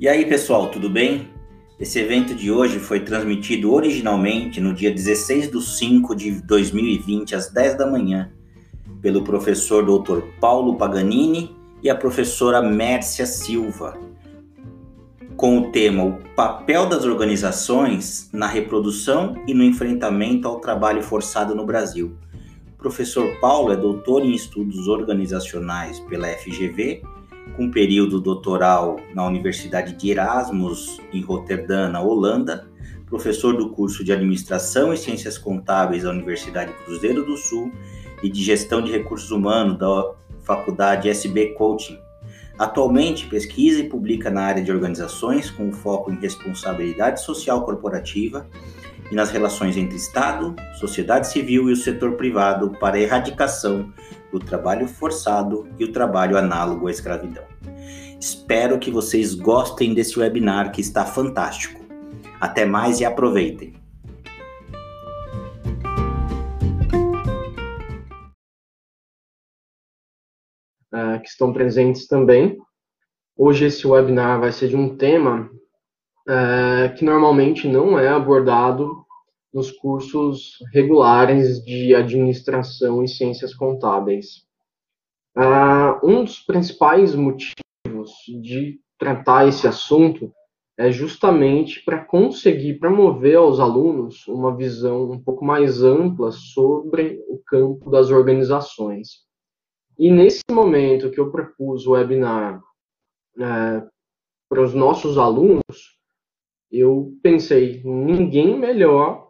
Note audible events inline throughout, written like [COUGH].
E aí, pessoal, tudo bem? Esse evento de hoje foi transmitido originalmente no dia 16 de 5 de 2020, às 10 da manhã, pelo professor Dr. Paulo Paganini e a professora Mércia Silva, com o tema O papel das organizações na reprodução e no enfrentamento ao trabalho forçado no Brasil. O professor Paulo é doutor em estudos organizacionais pela FGV com período doutoral na Universidade de Erasmus, em Roterdã, na Holanda, professor do curso de Administração e Ciências Contábeis da Universidade Cruzeiro do Sul e de Gestão de Recursos Humanos da Faculdade SB Coaching. Atualmente pesquisa e publica na área de organizações com foco em responsabilidade social corporativa e nas relações entre Estado, sociedade civil e o setor privado para a erradicação do trabalho forçado e o trabalho análogo à escravidão. Espero que vocês gostem desse webinar que está fantástico. Até mais e aproveitem! Uh, que estão presentes também. Hoje esse webinar vai ser de um tema uh, que normalmente não é abordado nos cursos regulares de administração e ciências contábeis. Uh, um dos principais motivos de tratar esse assunto é justamente para conseguir promover aos alunos uma visão um pouco mais ampla sobre o campo das organizações. E nesse momento que eu propus o webinar é, para os nossos alunos, eu pensei, ninguém melhor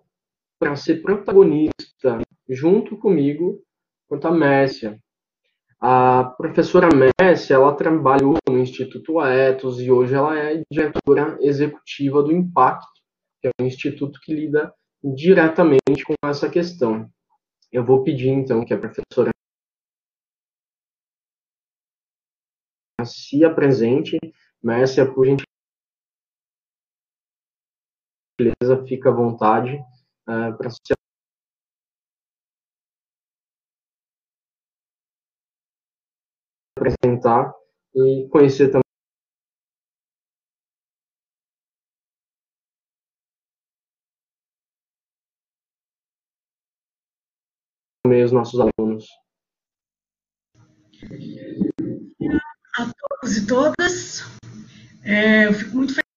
para ser protagonista junto comigo quanto a Mércia. A professora Mércia, ela trabalhou no Instituto Aetos e hoje ela é diretora executiva do Impacto, que é um instituto que lida diretamente com essa questão. Eu vou pedir, então, que a professora se apresente. Mércia, por gentileza, fica à vontade uh, para se apresentar e conhecer também os nossos alunos. A todos e todas, é, eu fico muito feliz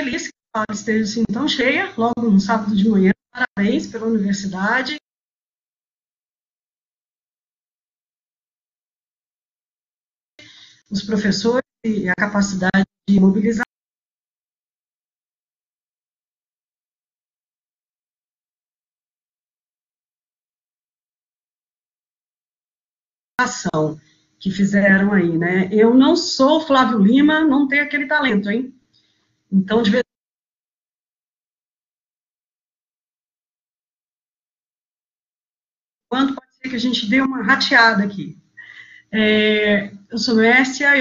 feliz que a aula esteja assim tão cheia, logo no sábado de manhã. Parabéns pela universidade. Os professores e a capacidade de mobilizar. que fizeram aí, né? Eu não sou Flávio Lima, não tenho aquele talento, hein? Então, de vez quando pode ser que a gente dê uma rateada aqui. É, eu sou Mércia.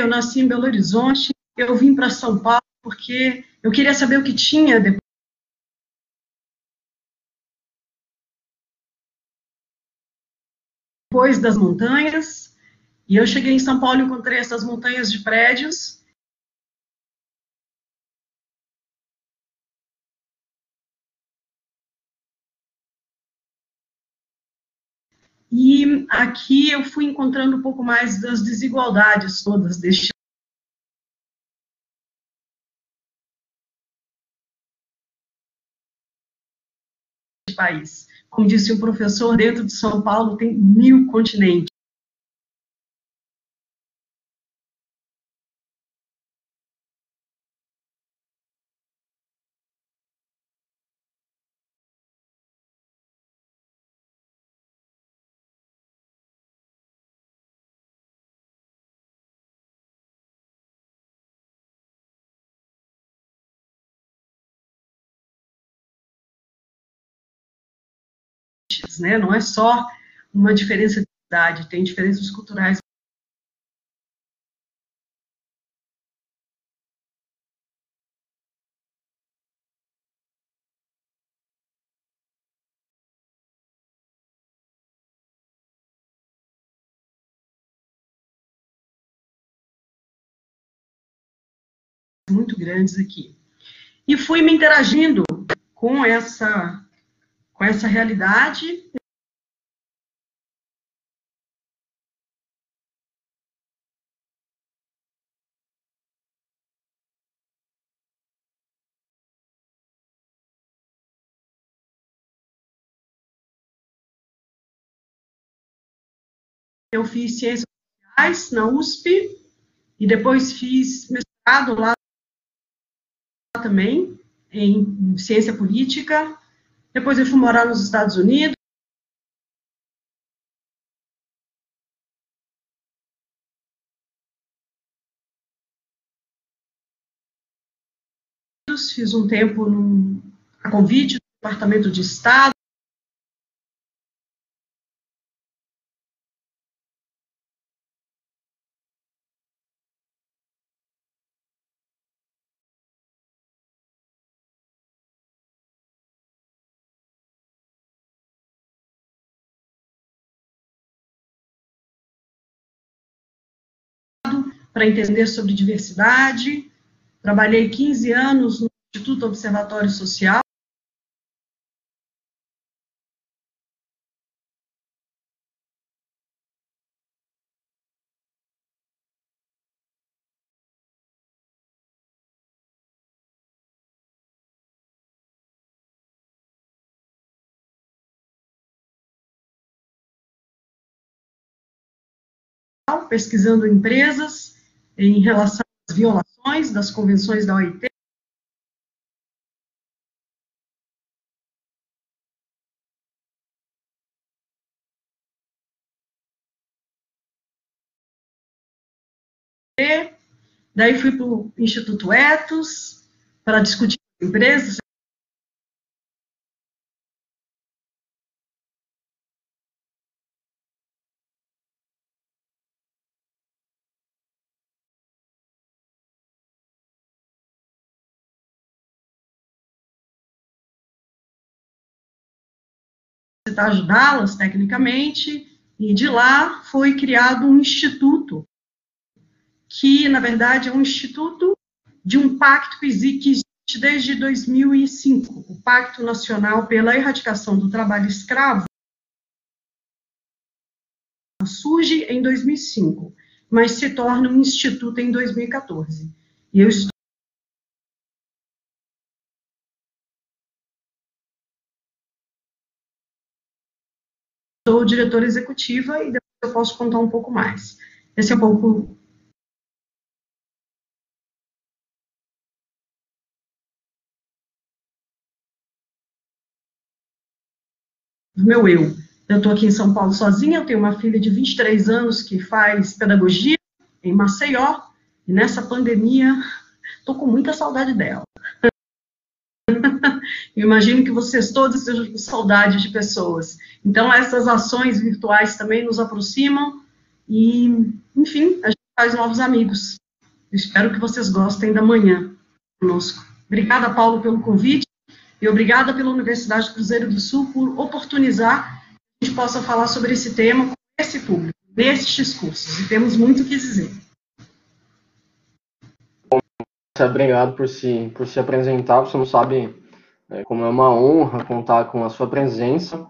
Eu nasci em Belo Horizonte, eu vim para São Paulo porque eu queria saber o que tinha depois das montanhas. E eu cheguei em São Paulo e encontrei essas montanhas de prédios. E aqui eu fui encontrando um pouco mais das desigualdades todas deste país. Como disse o professor, dentro de São Paulo tem mil continentes. Né? Não é só uma diferença de idade, tem diferenças culturais muito grandes aqui. E fui me interagindo com essa, com essa realidade. Eu fiz ciências sociais na USP e depois fiz mestrado lá também, em ciência política. Depois eu fui morar nos Estados Unidos. Fiz um tempo a convite do Departamento de Estado. Para entender sobre diversidade. Trabalhei 15 anos no Instituto Observatório Social. pesquisando empresas em relação às violações das convenções da OIT. Daí fui para o Instituto Etos para discutir empresas, tentar ajudá-las tecnicamente, e de lá foi criado um instituto, que, na verdade, é um instituto de um pacto que existe desde 2005, o Pacto Nacional pela Erradicação do Trabalho Escravo, surge em 2005, mas se torna um instituto em 2014. E eu estou sou diretora executiva e depois eu posso contar um pouco mais. Esse é um pouco do meu eu. Eu estou aqui em São Paulo sozinha, eu tenho uma filha de 23 anos que faz pedagogia em Maceió, e nessa pandemia estou com muita saudade dela. [LAUGHS] Imagino que vocês todos estejam com saudade de pessoas. Então, essas ações virtuais também nos aproximam e, enfim, a gente faz novos amigos. Eu espero que vocês gostem da manhã conosco. Obrigada, Paulo, pelo convite e obrigada pela Universidade Cruzeiro do Sul por oportunizar que a gente possa falar sobre esse tema com esse público, nestes cursos. E temos muito o que dizer. Obrigado por se, por se apresentar. Você não sabe é, como é uma honra contar com a sua presença.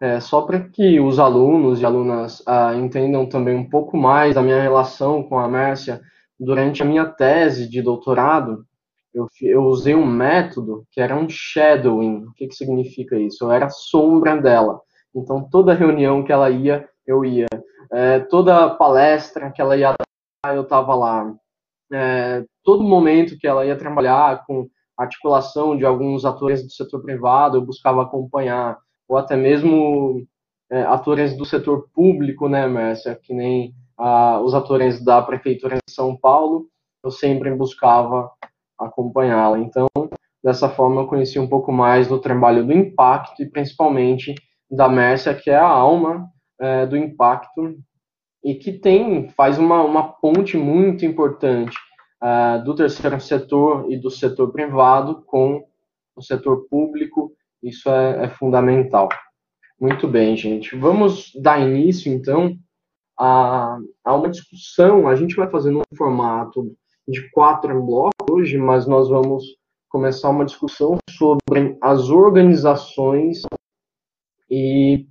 É, só para que os alunos e alunas ah, entendam também um pouco mais da minha relação com a Mércia, durante a minha tese de doutorado, eu, eu usei um método que era um shadowing. O que, que significa isso? Eu era sombra dela. Então, toda reunião que ela ia, eu ia. É, toda palestra que ela ia dar, eu estava lá. É, todo momento que ela ia trabalhar com articulação de alguns atores do setor privado, eu buscava acompanhar, ou até mesmo é, atores do setor público, né, Mércia, que nem ah, os atores da Prefeitura de São Paulo, eu sempre buscava acompanhá-la. Então, dessa forma, eu conheci um pouco mais do trabalho do impacto e, principalmente, da Mércia, que é a alma é, do impacto e que tem faz uma, uma ponte muito importante uh, do terceiro setor e do setor privado com o setor público. Isso é, é fundamental. Muito bem, gente. Vamos dar início, então, a, a uma discussão. A gente vai fazer num formato de quatro blocos hoje, mas nós vamos começar uma discussão sobre as organizações e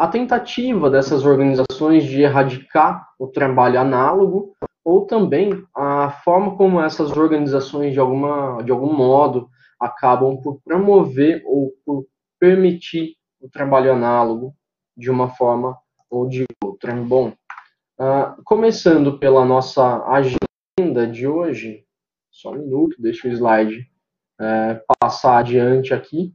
a tentativa dessas organizações de erradicar o trabalho análogo ou também a forma como essas organizações de alguma de algum modo acabam por promover ou por permitir o trabalho análogo de uma forma ou de outra. Bom, uh, começando pela nossa agenda de hoje, só um minuto, deixa o slide uh, passar adiante aqui.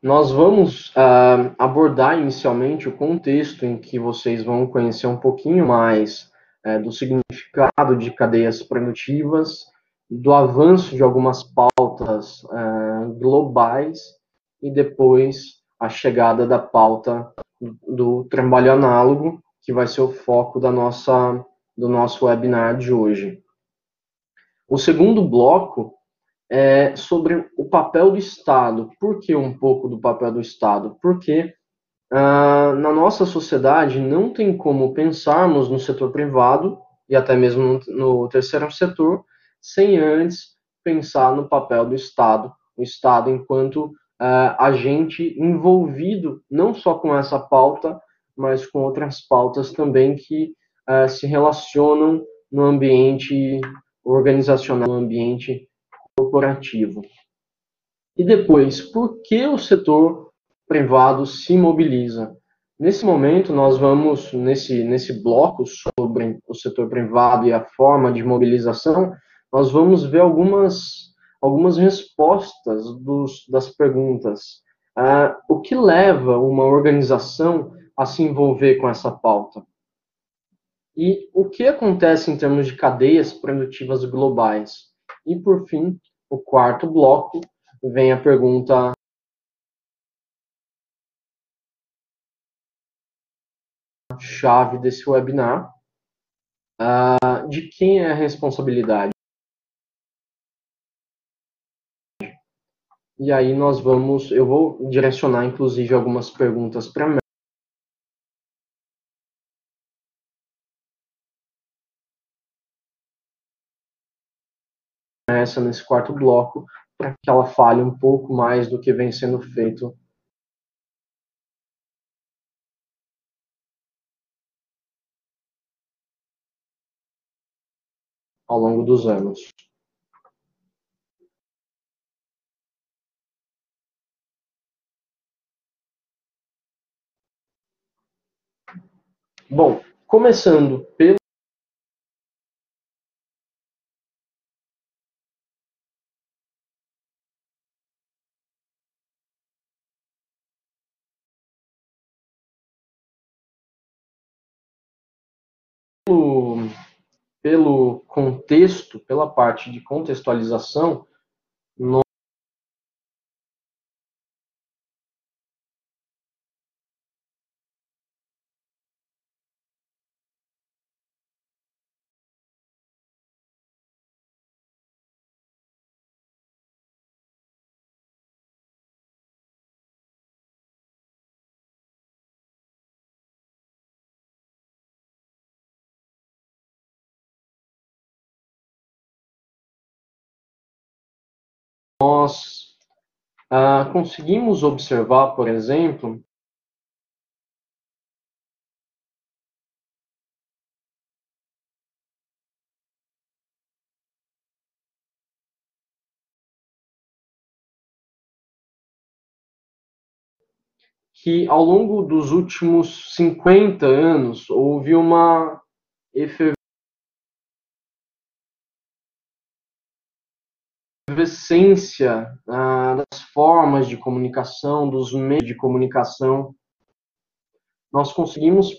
Nós vamos uh, abordar inicialmente o contexto em que vocês vão conhecer um pouquinho mais uh, do significado de cadeias produtivas, do avanço de algumas pautas uh, globais e depois a chegada da pauta do trabalho análogo, que vai ser o foco da nossa, do nosso webinar de hoje. O segundo bloco é, sobre o papel do Estado. Por que um pouco do papel do Estado? Porque ah, na nossa sociedade não tem como pensarmos no setor privado e até mesmo no, no terceiro setor sem antes pensar no papel do Estado, o Estado enquanto ah, agente envolvido não só com essa pauta, mas com outras pautas também que ah, se relacionam no ambiente organizacional, no ambiente corporativo. E depois, por que o setor privado se mobiliza? Nesse momento, nós vamos, nesse, nesse bloco sobre o setor privado e a forma de mobilização, nós vamos ver algumas, algumas respostas dos, das perguntas. Uh, o que leva uma organização a se envolver com essa pauta? E o que acontece em termos de cadeias produtivas globais? E, por fim, o quarto bloco, vem a pergunta chave desse webinar, uh, de quem é a responsabilidade. E aí nós vamos, eu vou direcionar inclusive algumas perguntas para essa nesse quarto bloco para que ela fale um pouco mais do que vem sendo feito ao longo dos anos. Bom, começando pelo pelo contexto, pela parte de contextualização, nós ah, conseguimos observar, por exemplo, que ao longo dos últimos 50 anos houve uma efervescência ah, das formas de comunicação, dos meios de comunicação, nós conseguimos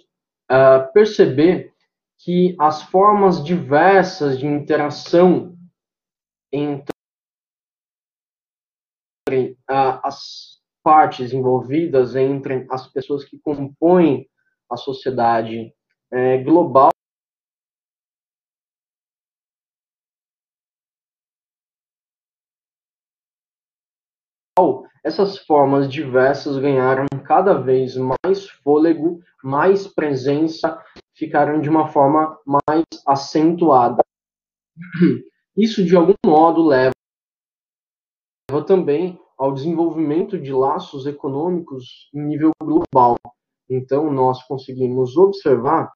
ah, perceber que as formas diversas de interação entre uh, as partes envolvidas, entre as pessoas que compõem a sociedade é, global, essas formas diversas ganharam cada vez mais fôlego, mais presença, ficaram de uma forma mais acentuada. [CLEARS THROAT] Isso, de algum modo, leva também ao desenvolvimento de laços econômicos em nível global. Então, nós conseguimos observar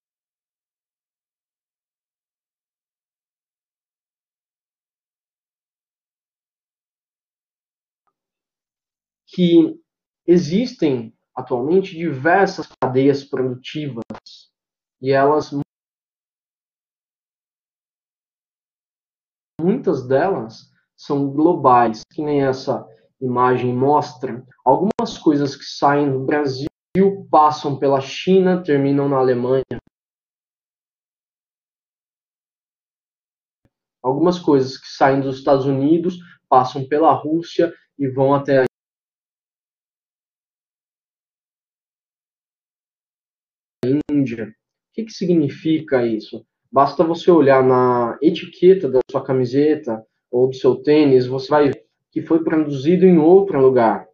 que existem atualmente diversas cadeias produtivas e elas muitas delas são globais, que nem essa imagem mostra. Algumas coisas que saem do Brasil passam pela China, terminam na Alemanha. Algumas coisas que saem dos Estados Unidos passam pela Rússia e vão até a Índia. O que, que significa isso? Basta você olhar na etiqueta da sua camiseta ou do seu tênis, você vai ver que foi produzido em outro lugar.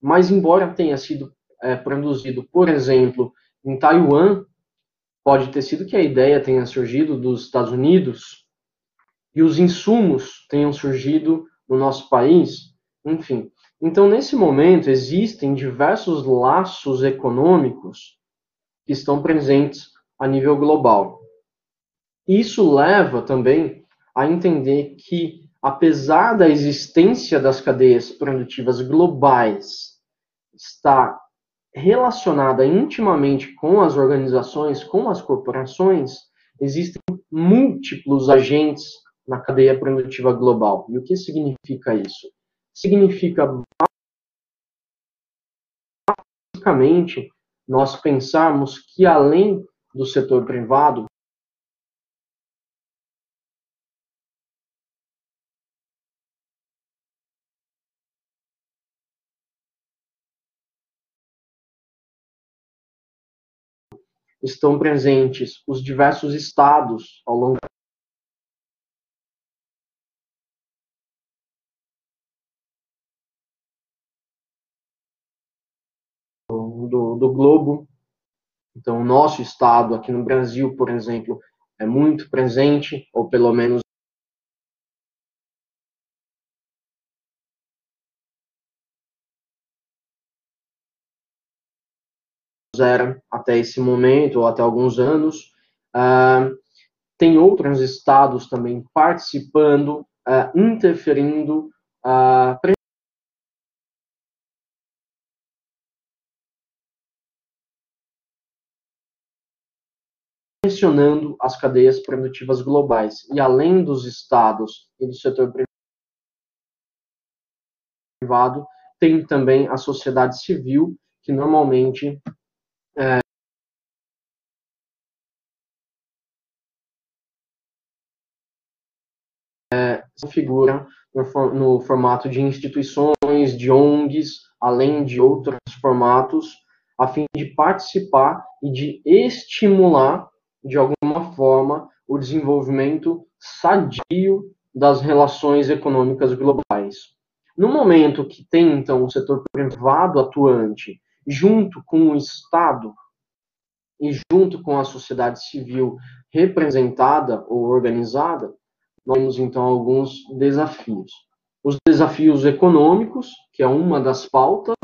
Mas, embora tenha sido é, produzido, por exemplo, em Taiwan, pode ter sido que a ideia tenha surgido dos Estados Unidos e os insumos tenham surgido no nosso país, enfim. Então, nesse momento, existem diversos laços econômicos que estão presentes a nível global. Isso leva também a entender que, apesar da existência das cadeias produtivas globais estar relacionada intimamente com as organizações, com as corporações, existem múltiplos agentes na cadeia produtiva global. E o que significa isso? Significa basicamente nós pensarmos que além do setor privado, estão presentes os diversos estados ao longo do, do globo. Então, o nosso estado aqui no Brasil, por exemplo, é muito presente, ou pelo menos era até esse momento, ou até alguns anos. Uh, tem outros estados também participando, uh, interferindo, uh, pressionando as cadeias produtivas globais. E além dos estados e do setor privado, tem também a sociedade civil, que normalmente é, se figura no, no, formato de instituições, de ONGs, além de outros formatos, a fim de participar e de estimular, de alguma forma, o desenvolvimento sadio das relações econômicas globais. No momento que tem, então, o setor privado atuante junto com o Estado e junto com a sociedade civil representada ou organizada, nós temos então alguns desafios. Os desafios econômicos, que é uma das pautas,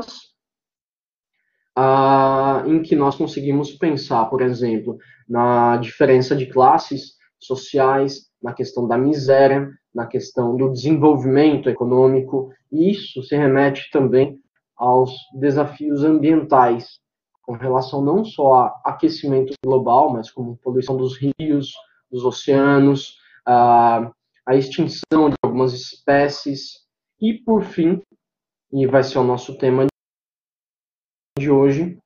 ah, em que nós conseguimos pensar, por exemplo, na diferença de classes sociais, na questão da miséria, na questão do desenvolvimento econômico, e isso se remete também aos desafios ambientais, com relação não só a aquecimento global, mas como poluição dos rios, dos oceanos, a, a extinção de algumas espécies. E, por fim, e vai ser o nosso tema de hoje,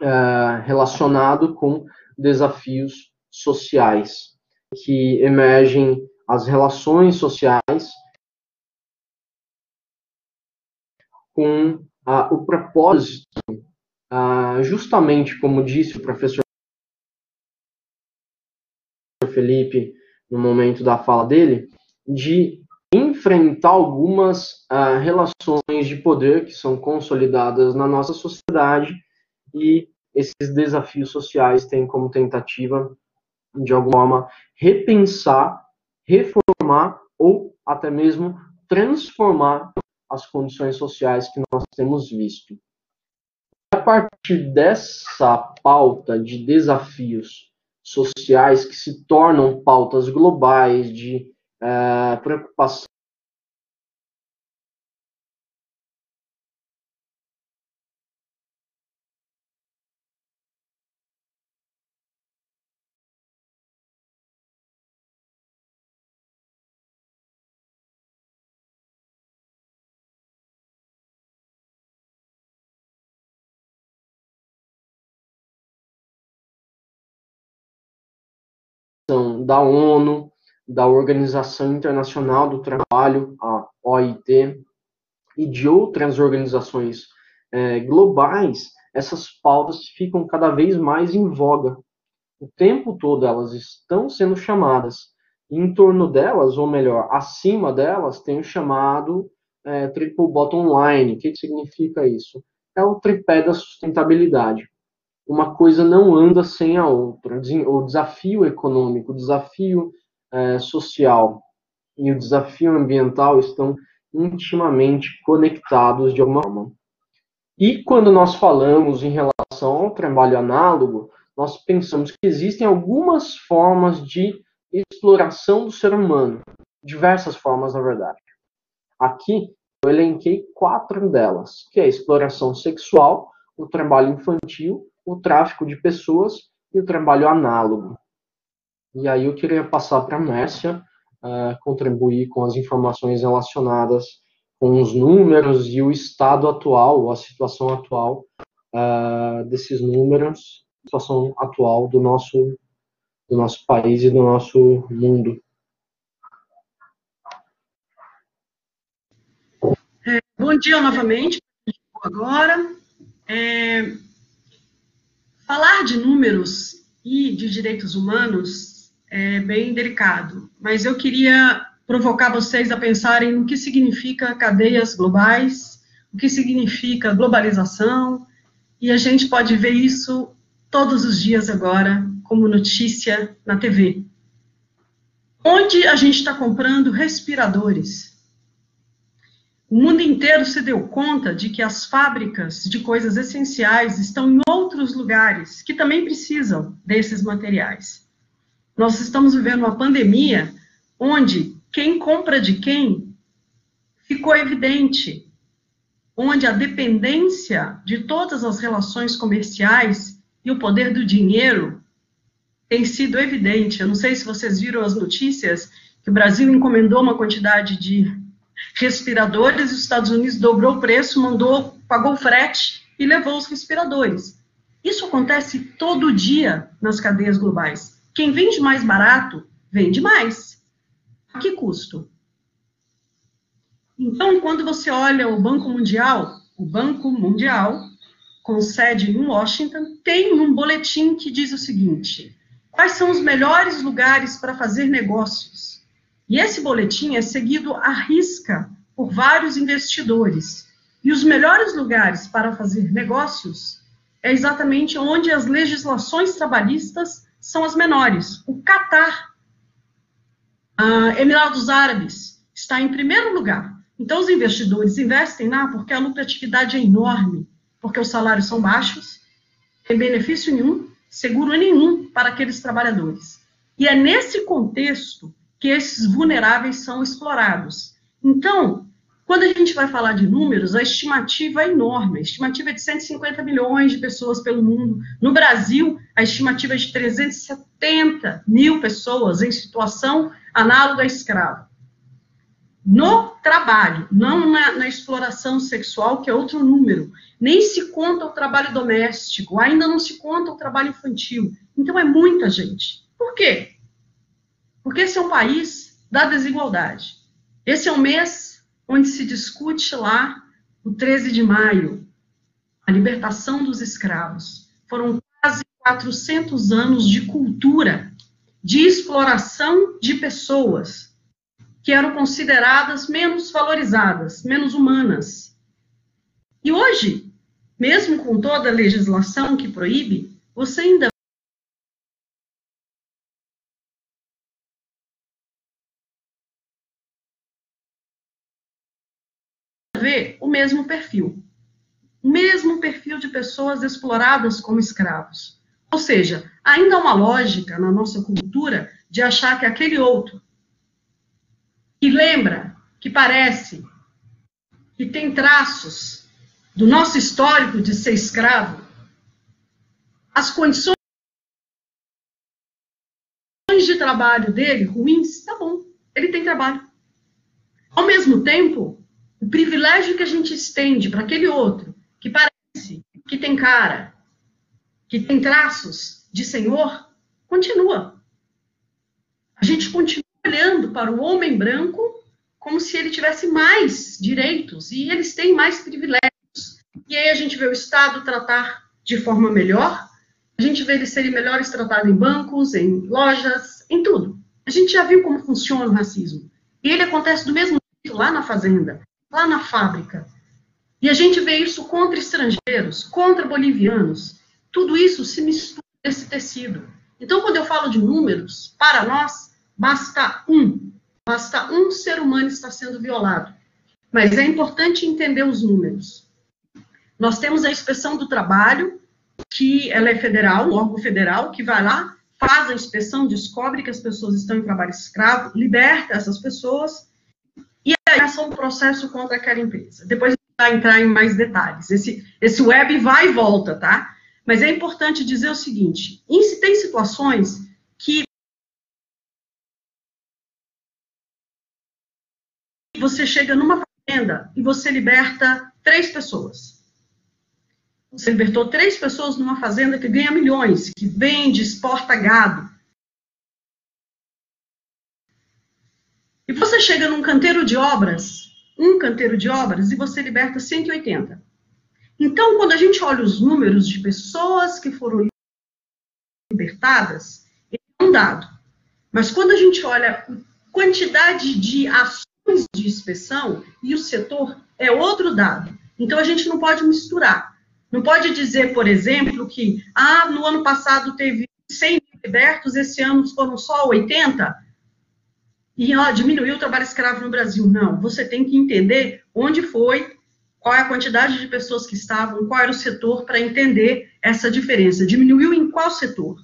uh, relacionado com desafios sociais, que emergem as relações sociais com o propósito, justamente como disse o professor Felipe no momento da fala dele, de enfrentar algumas ah, relações de poder que são consolidadas na nossa sociedade e esses desafios sociais têm como tentativa, de alguma forma, repensar, reformar ou até mesmo transformar as condições sociais que nós temos visto. A partir dessa pauta de desafios sociais que se tornam pautas globais de uh, preocupação da ONU, da Organização Internacional do Trabalho, a OIT, e de outras organizações é, globais, essas pautas ficam cada vez mais em voga. O tempo todo elas estão sendo chamadas. E em torno delas, ou melhor, acima delas, tem o chamado é, Triple Bottom Line. O que, que significa isso? É o tripé da sustentabilidade uma coisa não anda sem a outra. O desafio econômico, o desafio é, social e o desafio ambiental estão intimamente conectados de alguma forma. E quando nós falamos em relação ao trabalho análogo, nós pensamos que existem algumas formas de exploração do ser humano, diversas formas, na verdade. Aqui eu elenquei quatro delas, que é a exploração sexual, o trabalho infantil, o tráfico de pessoas e o trabalho análogo. E aí eu queria passar para a Mércia uh, contribuir com as informações relacionadas com os números e o estado atual, a situação atual uh, desses números, situação atual do nosso, do nosso país e do nosso mundo. É, bom dia novamente, agora. É, Falar de números e de direitos humanos é bem delicado, mas eu queria provocar vocês a pensarem no que significa cadeias globais, o que significa globalização, e a gente pode ver isso todos os dias agora como notícia na TV. Onde a gente está comprando respiradores? O mundo inteiro se deu conta de que as fábricas de coisas essenciais estão em outros lugares que também precisam desses materiais. Nós estamos vivendo uma pandemia onde quem compra de quem ficou evidente, onde a dependência de todas as relações comerciais e o poder do dinheiro tem sido evidente. Eu não sei se vocês viram as notícias que o Brasil encomendou uma quantidade de respiradores, os Estados Unidos dobrou o preço, mandou, pagou frete e levou os respiradores. Isso acontece todo dia nas cadeias globais. Quem vende mais barato, vende mais. A que custo? Então, quando você olha o Banco Mundial, o Banco Mundial, com sede em Washington, tem um boletim que diz o seguinte: quais são os melhores lugares para fazer negócios? E esse boletim é seguido à risca por vários investidores. E os melhores lugares para fazer negócios é exatamente onde as legislações trabalhistas são as menores. O Catar, Emirados Árabes, está em primeiro lugar. Então, os investidores investem lá porque a lucratividade é enorme, porque os salários são baixos, tem benefício nenhum, seguro nenhum para aqueles trabalhadores. E é nesse contexto que esses vulneráveis são explorados. Então, quando a gente vai falar de números, a estimativa é enorme. A estimativa é de 150 milhões de pessoas pelo mundo. No Brasil, a estimativa é de 370 mil pessoas em situação análoga a escravo. No trabalho, não na, na, exploração sexual, que é outro número. Nem se conta o trabalho doméstico, ainda não se conta o trabalho infantil. Então, é muita gente. Por quê? Porque esse é um país da desigualdade. Esse é um mês onde se discute lá o 13 de maio, a libertação dos escravos. Foram quase 400 anos de cultura, de exploração de pessoas que eram consideradas menos valorizadas, menos humanas. E hoje, mesmo com toda a legislação que proíbe, você ainda mesmo perfil. O mesmo perfil de pessoas exploradas como escravos. Ou seja, ainda há uma lógica na nossa cultura de achar que aquele outro, que lembra, que parece, que tem traços do nosso histórico de ser escravo, as condições de trabalho dele ruins, tá bom, ele tem trabalho. Ao mesmo tempo, o privilégio que a gente estende para aquele outro, que parece, que tem cara, que tem traços de senhor, continua. A gente continua olhando para o homem branco como se ele tivesse mais direitos e eles têm mais privilégios. E aí a gente vê o Estado tratar de forma melhor, a gente vê eles serem melhores tratados em bancos, em lojas, em tudo. A gente já viu como funciona o racismo. E ele acontece do mesmo jeito lá na fazenda lá na fábrica. E a gente vê isso contra estrangeiros, contra bolivianos. Tudo isso se mistura nesse tecido. Então, quando eu falo de números, para nós, basta um. Basta um ser humano estar sendo violado. Mas é importante entender os números. Nós temos a inspeção do trabalho, que ela é federal, um órgão federal, que vai lá, faz a inspeção, descobre que as pessoas estão em trabalho escravo, liberta essas pessoas aí começa um processo contra aquela empresa. Depois vai entrar em mais detalhes. Esse, esse web vai e volta, tá? Mas é importante dizer o seguinte: tem situações que você chega numa fazenda e você liberta três pessoas. Você libertou três pessoas numa fazenda que ganha milhões, que vende, exporta gado. E você chega num canteiro de obras, um canteiro de obras, e você liberta 180. Então, quando a gente olha os números de pessoas que foram libertadas, é um dado. Mas quando a gente olha a quantidade de ações de inspeção e o setor, é outro dado. Então, a gente não pode misturar. Não pode dizer, por exemplo, que ah, no ano passado teve 100 libertos, esse ano foram só 80 e ó, diminuiu o trabalho escravo no Brasil. Não, você tem que entender onde foi, qual é a quantidade de pessoas que estavam, qual era o setor, para entender essa diferença. Diminuiu em qual setor?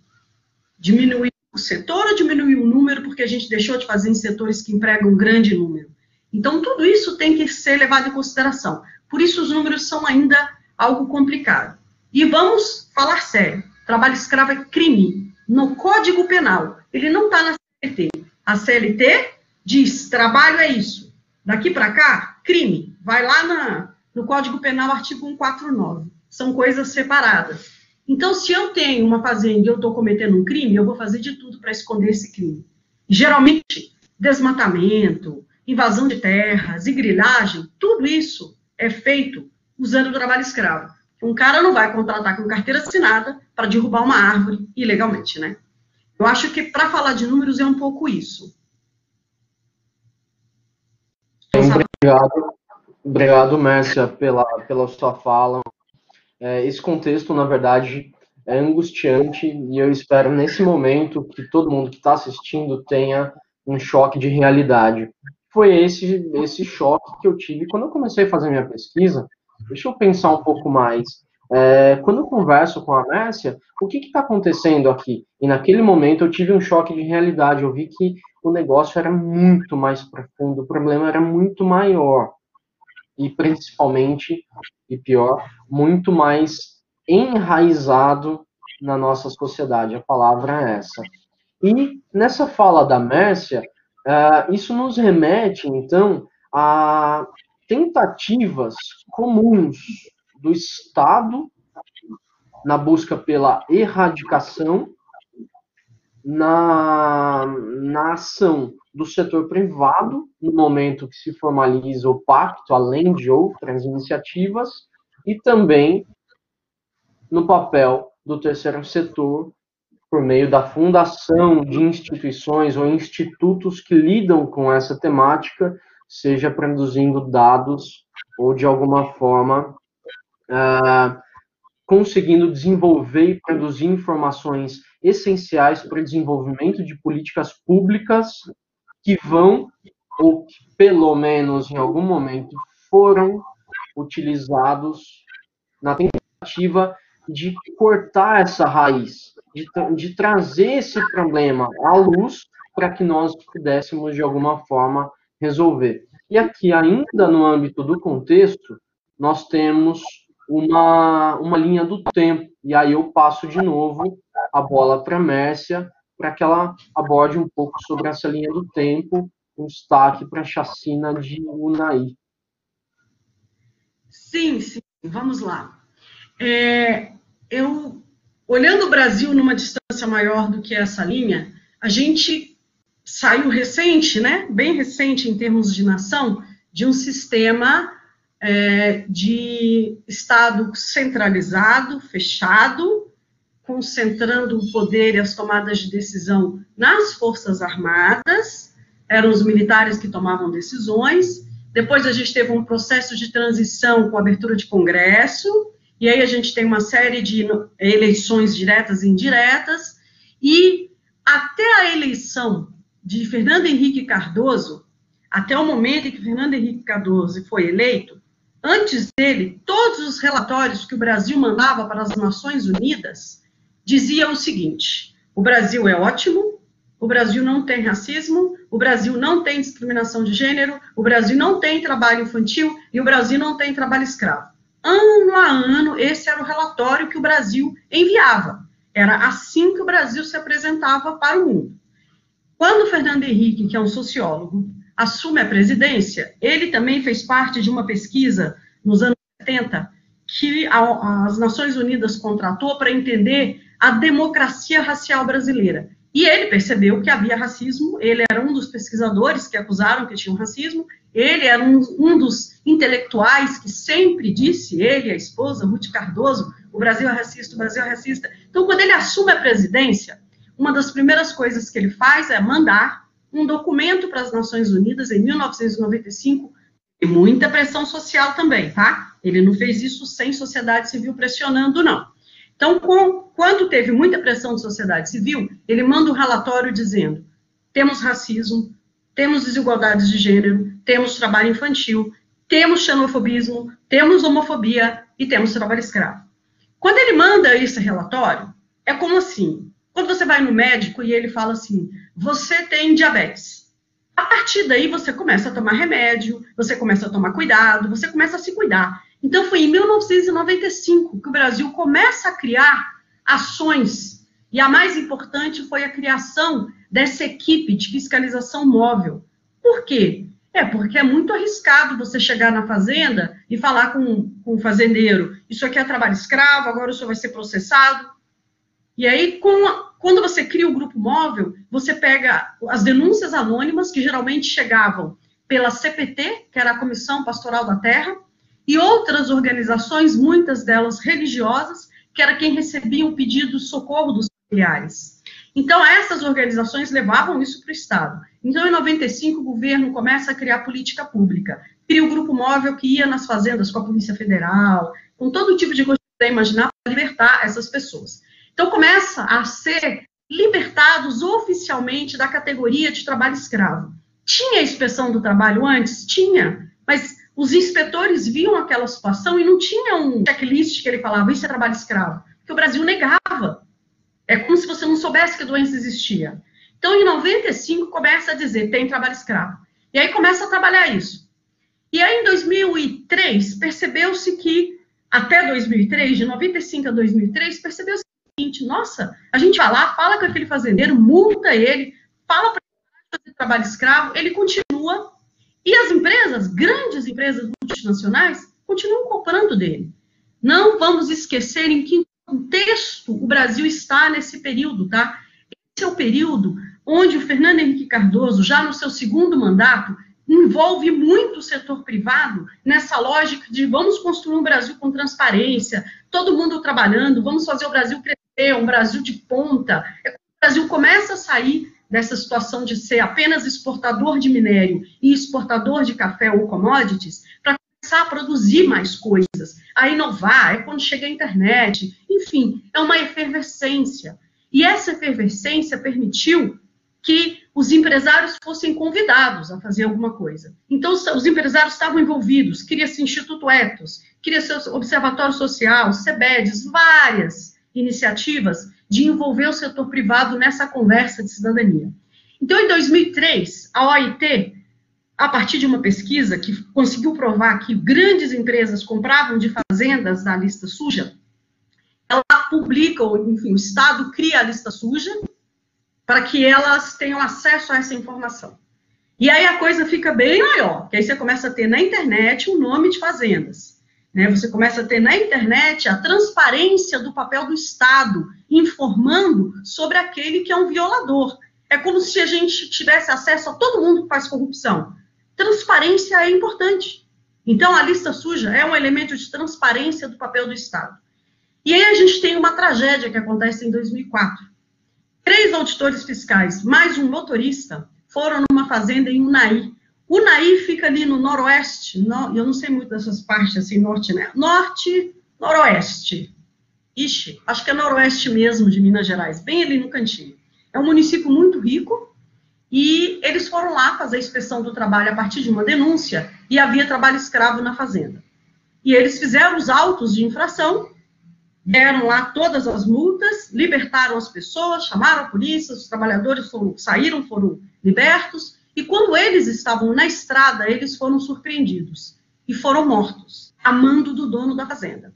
Diminuiu o setor ou diminuiu o número porque a gente deixou de fazer em setores que empregam um grande número? Então, tudo isso tem que ser levado em consideração. Por isso, os números são ainda algo complicado. E vamos falar sério: trabalho escravo é crime no Código Penal. Ele não está na CPT. A CLT diz: trabalho é isso. Daqui para cá, crime. Vai lá na, no Código Penal, artigo 149. São coisas separadas. Então, se eu tenho uma fazenda e eu estou cometendo um crime, eu vou fazer de tudo para esconder esse crime. Geralmente, desmatamento, invasão de terras e grilhagem, tudo isso é feito usando o trabalho escravo. Um cara não vai contratar com carteira assinada para derrubar uma árvore ilegalmente, né? Eu acho que para falar de números é um pouco isso. Obrigado, obrigado, Mércia, pela, pela sua fala. É, esse contexto, na verdade, é angustiante e eu espero nesse momento que todo mundo que está assistindo tenha um choque de realidade. Foi esse esse choque que eu tive quando eu comecei a fazer minha pesquisa. Deixa eu pensar um pouco mais. É, quando eu converso com a Mércia, o que está acontecendo aqui? E naquele momento eu tive um choque de realidade. Eu vi que o negócio era muito mais profundo, o problema era muito maior. E principalmente, e pior, muito mais enraizado na nossa sociedade. A palavra é essa. E nessa fala da Mércia, uh, isso nos remete, então, a tentativas comuns do Estado na busca pela erradicação na, na ação do setor privado, no momento que se formaliza o pacto, além de outras iniciativas, e também no papel do terceiro setor, por meio da fundação de instituições ou institutos que lidam com essa temática, seja produzindo dados ou de alguma forma uh, conseguindo desenvolver e produzir informações essenciais para o desenvolvimento de políticas públicas que vão, ou que pelo menos em algum momento foram utilizados na tentativa de cortar essa raiz, de, de trazer esse problema à luz para que nós pudéssemos, de alguma forma, resolver. E aqui, ainda no âmbito do contexto, nós temos uma, uma linha do tempo. E aí eu passo de novo a bola para a Mércia, para que ela aborde um pouco sobre essa linha do tempo, um destaque para a chacina de Unai. Sim, sim, vamos lá. É, eu, olhando o Brasil numa distância maior do que essa linha, a gente saiu recente, né, bem recente em termos de nação, de um sistema é, de Estado centralizado, fechado, concentrando o poder e as tomadas de decisão nas Forças Armadas, eram os militares que tomavam decisões. Depois a gente teve um processo de transição com abertura de Congresso, e aí a gente tem uma série de eleições diretas e indiretas, e até a eleição de Fernando Henrique Cardoso, até o momento em que Fernando Henrique Cardoso foi eleito, antes dele, todos os relatórios que o Brasil mandava para as Nações Unidas diziam o seguinte: o Brasil é ótimo, o Brasil não tem racismo, o Brasil não tem discriminação de gênero, o Brasil não tem trabalho infantil e o Brasil não tem trabalho escravo. Ano a ano, esse era o relatório que o Brasil enviava. Era assim que o Brasil se apresentava para o mundo. Quando Fernando Henrique, que é um sociólogo, assume a presidência, ele também fez parte de uma pesquisa nos anos 70 que a, as Nações Unidas contratou para entender a democracia racial brasileira. E ele percebeu que havia racismo, ele era um dos pesquisadores que acusaram que tinha racismo, ele era um, um dos intelectuais que sempre disse, ele a esposa, Ruth Cardoso, o Brasil é racista, o Brasil é racista. Então, quando ele assume a presidência, uma das primeiras coisas que ele faz é mandar um documento para as Nações Unidas em 1995 e muita pressão social também, tá? Ele não fez isso sem sociedade civil pressionando, não. Então, com, quando teve muita pressão de sociedade civil, ele manda um relatório dizendo: temos racismo, temos desigualdades de gênero, temos trabalho infantil, temos xenofobismo, temos homofobia e temos trabalho escravo. Quando ele manda esse relatório, é como assim: quando você vai no médico e ele fala assim, você tem diabetes. A partir daí você começa a tomar remédio, você começa a tomar cuidado, você começa a se cuidar. Então foi em 1995 que o Brasil começa a criar ações. E a mais importante foi a criação dessa equipe de fiscalização móvel. Por quê? É porque é muito arriscado você chegar na fazenda e falar com, com o fazendeiro: isso aqui é trabalho escravo, agora o senhor vai ser processado. E aí, a, quando você cria o grupo móvel, você pega as denúncias anônimas, que geralmente chegavam pela CPT, que era a Comissão Pastoral da Terra, e outras organizações, muitas delas religiosas, que era quem recebia o pedido de socorro dos familiares. Então, essas organizações levavam isso para o Estado. Então, em 95, o governo começa a criar política pública. Cria o grupo móvel que ia nas fazendas com a Polícia Federal, com todo tipo de coisa que você imaginar para libertar essas pessoas. Então, começa a ser libertados oficialmente da categoria de trabalho escravo. Tinha inspeção do trabalho antes? Tinha, mas os inspetores viam aquela situação e não tinha um checklist que ele falava, isso é trabalho escravo, porque o Brasil negava. É como se você não soubesse que a doença existia. Então, em 95, começa a dizer, tem trabalho escravo. E aí começa a trabalhar isso. E aí, em 2003, percebeu-se que, até 2003, de 95 a 2003, percebeu-se seguinte: nossa, a gente vai lá, fala com aquele fazendeiro, multa ele, fala para ele fazer trabalho escravo, ele continua. E as empresas, grandes empresas multinacionais, continuam comprando dele. Não vamos esquecer em que contexto o Brasil está nesse período, tá? é o período onde o Fernando Henrique Cardoso, já no seu segundo mandato, envolve muito o setor privado nessa lógica de vamos construir um Brasil com transparência, todo mundo trabalhando, vamos fazer o Brasil crescer, um Brasil de ponta. É o Brasil começa a sair dessa situação de ser apenas exportador de minério e exportador de café ou commodities, para começar a produzir mais coisas, a inovar, é quando chega a internet, enfim, é uma efervescência. E essa efervescência permitiu que os empresários fossem convidados a fazer alguma coisa. Então, os empresários estavam envolvidos, cria-se Instituto Etos, cria-se Observatório Social, CEBEDES, várias iniciativas de envolver o setor privado nessa conversa de cidadania. Então, em 2003, a OIT, a partir de uma pesquisa que conseguiu provar que grandes empresas compravam de fazendas da lista suja, ela publica, ou enfim, o Estado cria a lista suja para que elas tenham acesso a essa informação. E aí a coisa fica bem maior, que aí você começa a ter na internet o um nome de fazendas. Né? Você começa a ter na internet a transparência do papel do Estado, informando sobre aquele que é um violador. É como se a gente tivesse acesso a todo mundo que faz corrupção. Transparência é importante. Então, a lista suja é um elemento de transparência do papel do Estado. E aí a gente tem uma tragédia que acontece em 2004. Três auditores fiscais, mais um motorista, foram numa fazenda em Unai, Unai fica ali no noroeste, no, eu não sei muito dessas partes assim, norte, né? Norte, noroeste. Ixi, acho que é noroeste mesmo de Minas Gerais, bem ali no cantinho. É um município muito rico e eles foram lá fazer a inspeção do trabalho a partir de uma denúncia e havia trabalho escravo na fazenda. E eles fizeram os autos de infração, deram lá todas as multas, libertaram as pessoas, chamaram a polícia, os trabalhadores foram, saíram, foram libertos e quando eles estavam na estrada, eles foram surpreendidos e foram mortos, a mando do dono da fazenda.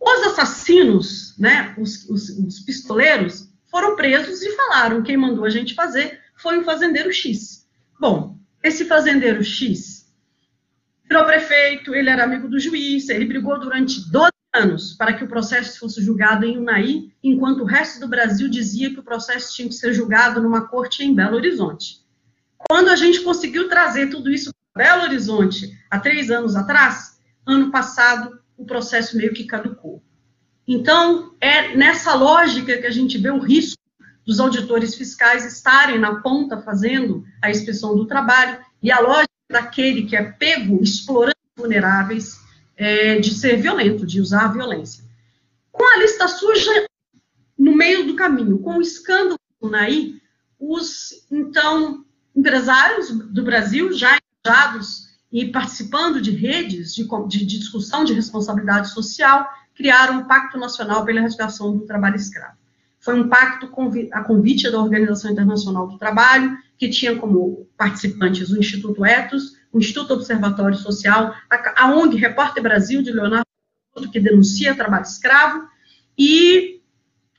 Os assassinos, né, os, os, os pistoleiros, foram presos e falaram: quem mandou a gente fazer foi o fazendeiro X. Bom, esse fazendeiro X virou prefeito, ele era amigo do juiz, ele brigou durante 12 anos para que o processo fosse julgado em Unai, enquanto o resto do Brasil dizia que o processo tinha que ser julgado numa corte em Belo Horizonte. Quando a gente conseguiu trazer tudo isso para Belo Horizonte há três anos atrás, ano passado o processo meio que caducou. Então, é nessa lógica que a gente vê o risco dos auditores fiscais estarem na ponta fazendo a inspeção do trabalho e a lógica daquele que é pego explorando vulneráveis é, de ser violento, de usar a violência. Com a lista suja no meio do caminho, com o escândalo do os, então, empresários do Brasil já engajados e participando de redes de, de, discussão de responsabilidade social, criaram o Pacto Nacional pela Erradicação do Trabalho Escravo. Foi um pacto a convite da Organização Internacional do Trabalho, que tinha como participantes o Instituto Etos, o Instituto Observatório Social, a, a ONG Repórter Brasil, de Leonardo, que denuncia trabalho escravo, e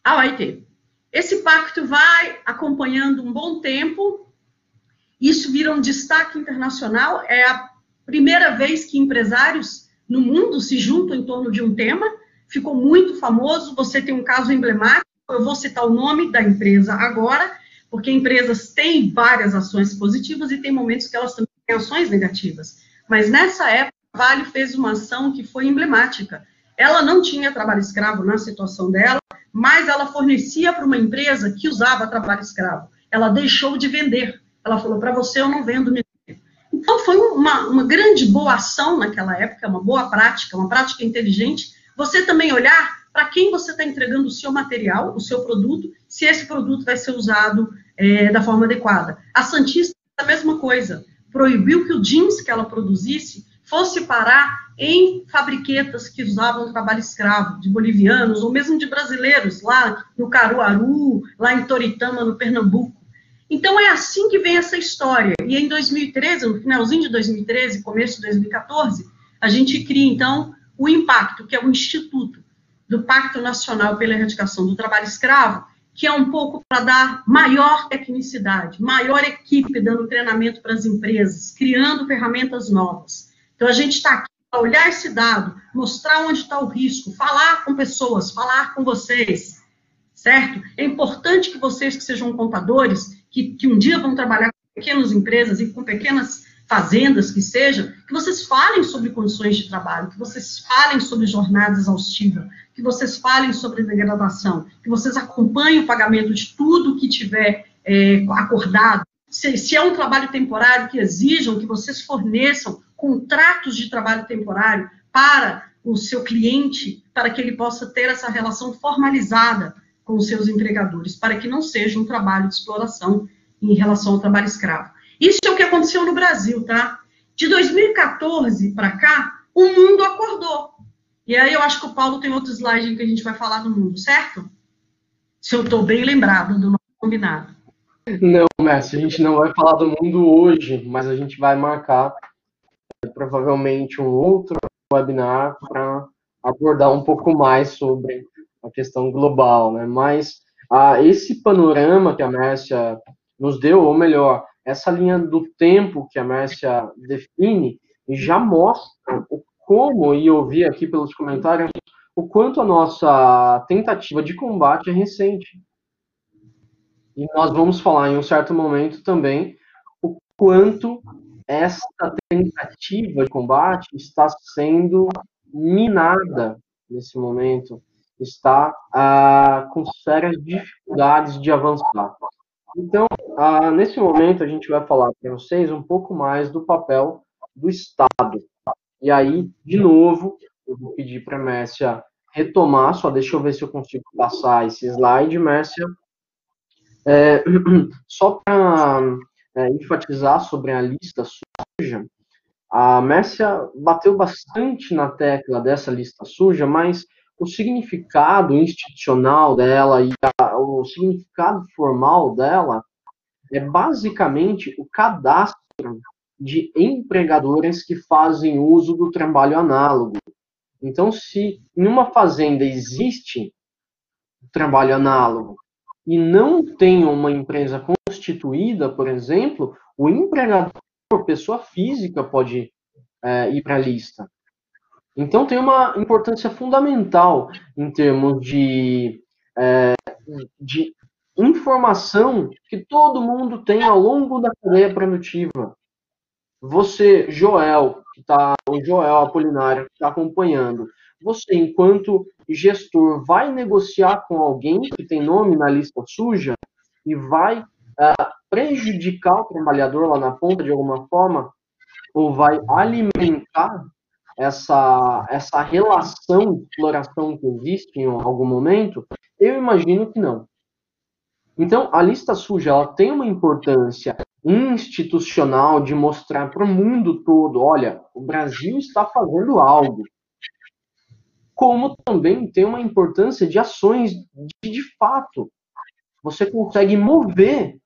a OIT. Esse pacto vai acompanhando um bom tempo isso vira um destaque internacional. É a primeira vez que empresários no mundo se juntam em torno de um tema. Ficou muito famoso. Você tem um caso emblemático. Eu vou citar o nome da empresa agora, porque empresas têm várias ações positivas e tem momentos que elas também têm ações negativas. Mas nessa época, a Vale fez uma ação que foi emblemática. Ela não tinha trabalho escravo na situação dela, mas ela fornecia para uma empresa que usava trabalho escravo. Ela deixou de vender ela falou: para você eu não vendo. Então foi uma, uma grande boa ação naquela época, uma boa prática, uma prática inteligente. Você também olhar para quem você está entregando o seu material, o seu produto, se esse produto vai ser usado é, da forma adequada. A Santista a mesma coisa, proibiu que o jeans que ela produzisse fosse parar em fabriquetas que usavam trabalho escravo, de bolivianos, ou mesmo de brasileiros, lá no Caruaru, lá em Toritama, no Pernambuco. Então é assim que vem essa história. E em 2013, no finalzinho de 2013, começo de 2014, a gente cria então o Impacto, que é o Instituto do Pacto Nacional pela Erradicação do Trabalho Escravo, que é um pouco para dar maior tecnicidade, maior equipe dando treinamento para as empresas, criando ferramentas novas. Então a gente está aqui para olhar esse dado, mostrar onde está o risco, falar com pessoas, falar com vocês, certo? É importante que vocês que sejam contadores, que, que um dia vão trabalhar com pequenas empresas e com pequenas fazendas que sejam, que vocês falem sobre condições de trabalho, que vocês falem sobre jornada exaustiva, que vocês falem sobre degradação, que vocês acompanhem o pagamento de tudo que tiver é, acordado. Se, se é um trabalho temporário, que exijam que vocês forneçam contratos de trabalho temporário para o seu cliente, para que ele possa ter essa relação formalizada com seus empregadores, para que não seja um trabalho de exploração em relação ao trabalho escravo. Isso é o que aconteceu no Brasil, tá? De 2014 para cá, o mundo acordou. E aí eu acho que o Paulo tem outro slide que a gente vai falar do mundo, certo? Se eu estou bem lembrado do nosso combinado. Não, Messi, a gente não vai falar do mundo hoje, mas a gente vai marcar provavelmente um outro webinar para abordar um pouco mais sobre a questão global, né? Mas ah, esse panorama que a Mércia nos deu, ou melhor, essa linha do tempo que a Mércia define, já mostra o como, e eu vi aqui pelos comentários, o quanto a nossa tentativa de combate é recente. E nós vamos falar em um certo momento também o quanto essa tentativa de combate está sendo minada nesse momento, está ah, com sérias dificuldades de avançar. Então, ah, nesse momento, a gente vai falar para vocês um pouco mais do papel do Estado. E aí, de novo, eu vou pedir para a Mércia retomar, só deixa eu ver se eu consigo passar esse slide, Mércia. É, [CLEARS THROAT] só para é, enfatizar sobre a lista suja, a Mércia bateu bastante na tecla dessa lista suja, mas o significado institucional dela e a, o significado formal dela é basicamente o cadastro de empregadores que fazem uso do trabalho análogo. Então, se em uma fazenda existe trabalho análogo e não tem uma empresa constituída, por exemplo, o empregador, pessoa física, pode é, ir para a lista. Então tem uma importância fundamental em termos de, é, de informação que todo mundo tem ao longo da cadeia produtiva. Você, Joel, que tá, o Joel Apolinário que está acompanhando, você, enquanto gestor, vai negociar com alguém que tem nome na lista suja e vai uh, prejudicar o trabalhador lá na ponta de alguma forma, ou vai alimentar essa, essa relação de exploração que existe em algum momento? Eu imagino que não. Então, a lista suja ela tem uma importância institucional de mostrar para o mundo todo, olha, o Brasil está fazendo algo. Como também tem uma importância de ações de, de fato. Você consegue mover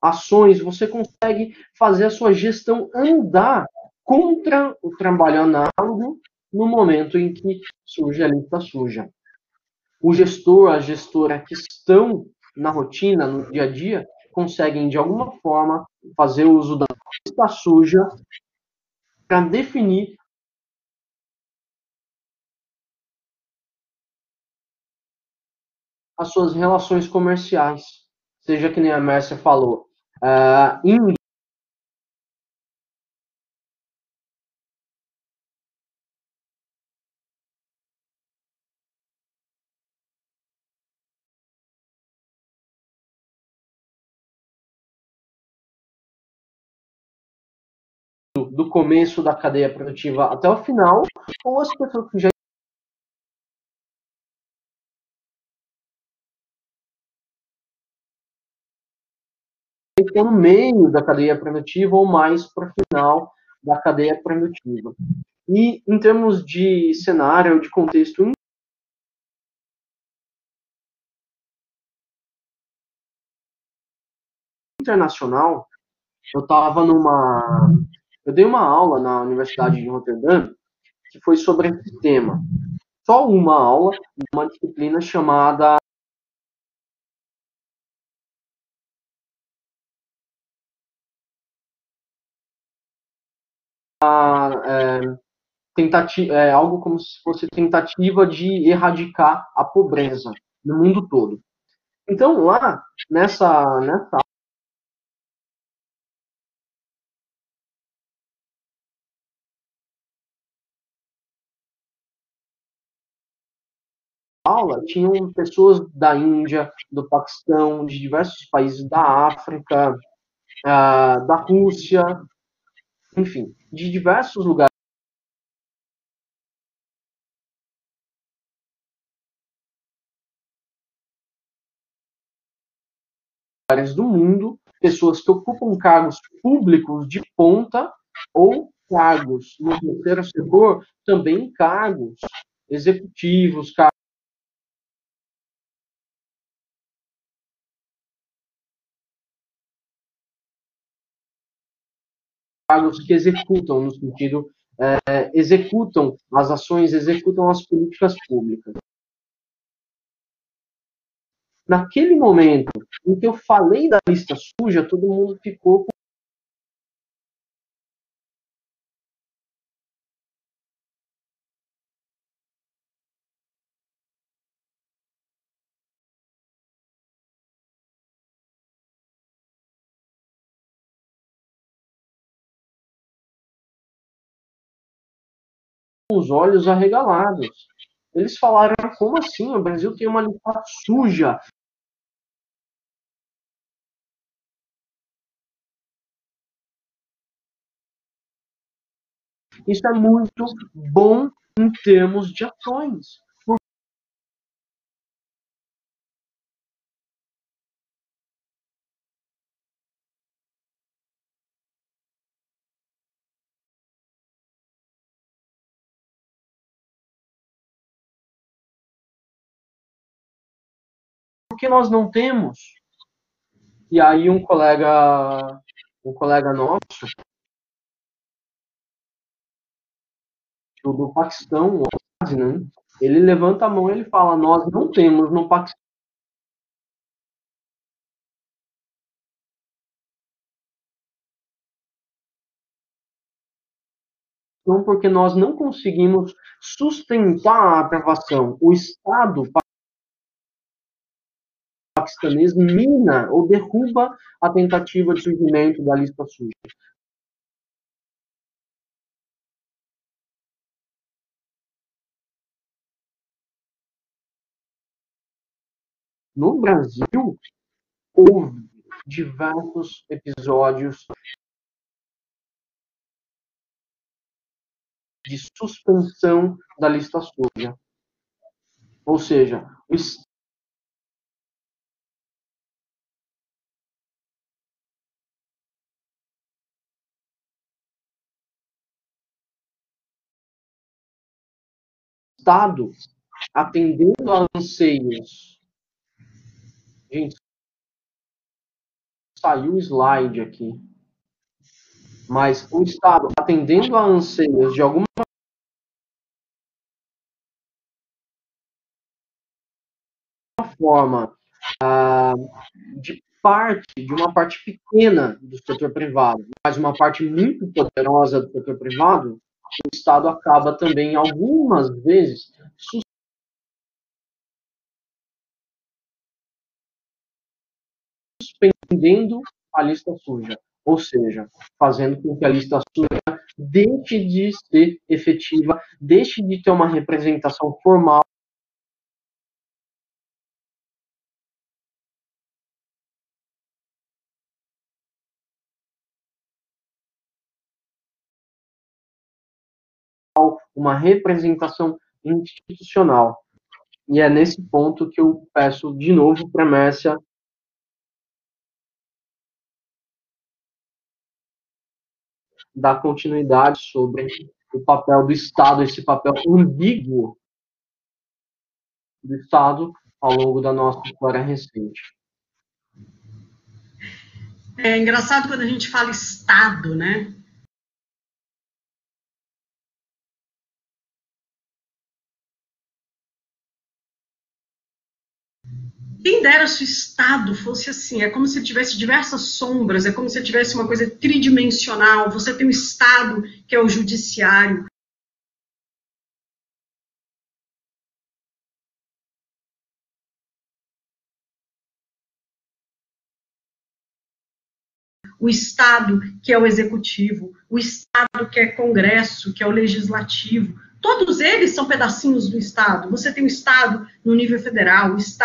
ações, você consegue fazer a sua gestão andar contra o trabalho análogo no momento em que surge a lista suja. O gestor, a gestora que estão na rotina, no dia a dia, conseguem de alguma forma fazer uso da lista suja para definir as suas relações comerciais. Seja que nem a Mércia falou, uh, em começo da cadeia produtiva até o final, ou as pessoas que já estão no meio da cadeia produtiva ou mais para o final da cadeia produtiva. E em termos de cenário, de contexto internacional, eu estava numa eu dei uma aula na Universidade de Rotterdam que foi sobre esse tema. Só uma aula, uma disciplina chamada é, tentativa, é, algo como se fosse tentativa de erradicar a pobreza no mundo todo. Então, lá, nessa, nessa aula tinham pessoas da Índia, do Paquistão, de diversos países da África, uh, da Rússia, enfim, de diversos lugares. do mundo, pessoas que ocupam cargos públicos de ponta ou cargos no terceiro setor, também cargos executivos, cargos cargos que executam, no sentido, é, executam as ações, executam as políticas públicas. Naquele momento em que eu falei da lista suja, todo mundo ficou os olhos arregalados. Eles falaram: como assim? O Brasil tem uma lista suja. Isso é muito bom em termos de ações. Que nós não temos? E aí um colega, um colega nosso, do Paquistão, né, ele levanta a mão e ele fala, nós não temos no Paquistão porque nós não conseguimos sustentar a aprovação. O Estado paquistanês mina ou derruba a tentativa de surgimento da lista suja. No Brasil, houve diversos episódios de suspensão da lista suja. Ou seja, o Estado atendendo a anseios. Gente, saiu o slide aqui. Mas o Estado atendendo a anseios de alguma forma ah, de parte, de uma parte pequena do setor privado, mas uma parte muito poderosa do setor privado, o Estado acaba também, algumas vezes, suspendendo a lista suja, ou seja, fazendo com que a lista suja deixe de ser efetiva, deixe de ter uma representação formal uma representação institucional. E é nesse ponto que eu peço de novo para a dar continuidade sobre o papel do Estado, esse papel ambíguo do Estado ao longo da nossa história recente. É engraçado quando a gente fala Estado, né? quem dera se o Estado fosse assim, é como se tivesse diversas sombras, é como se tivesse uma coisa tridimensional, você tem o Estado, que é o judiciário, o Estado, que é o executivo, o Estado, que é Congresso, que é o legislativo. Todos eles são pedacinhos do Estado. Você tem o Estado no nível federal, o Estado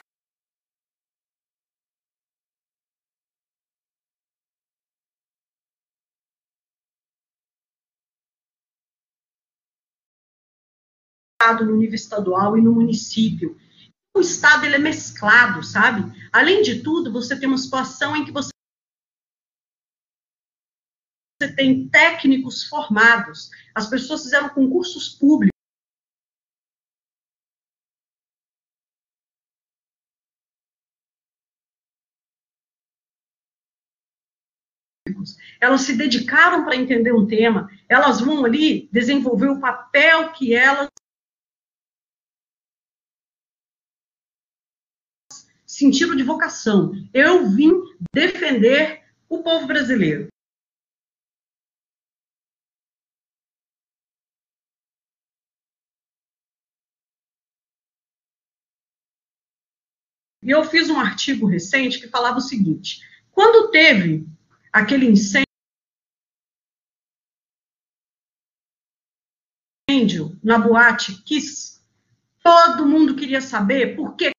no nível estadual e no município. O Estado ele é mesclado, sabe? Além de tudo, você tem uma situação em que você tem técnicos formados, as pessoas fizeram concursos públicos. Elas se dedicaram para entender um tema, elas vão ali desenvolver o papel que elas sentido de vocação. Eu vim defender o povo brasileiro. E eu fiz um artigo recente que falava o seguinte: quando teve aquele incêndio na boate Kiss, todo mundo queria saber por que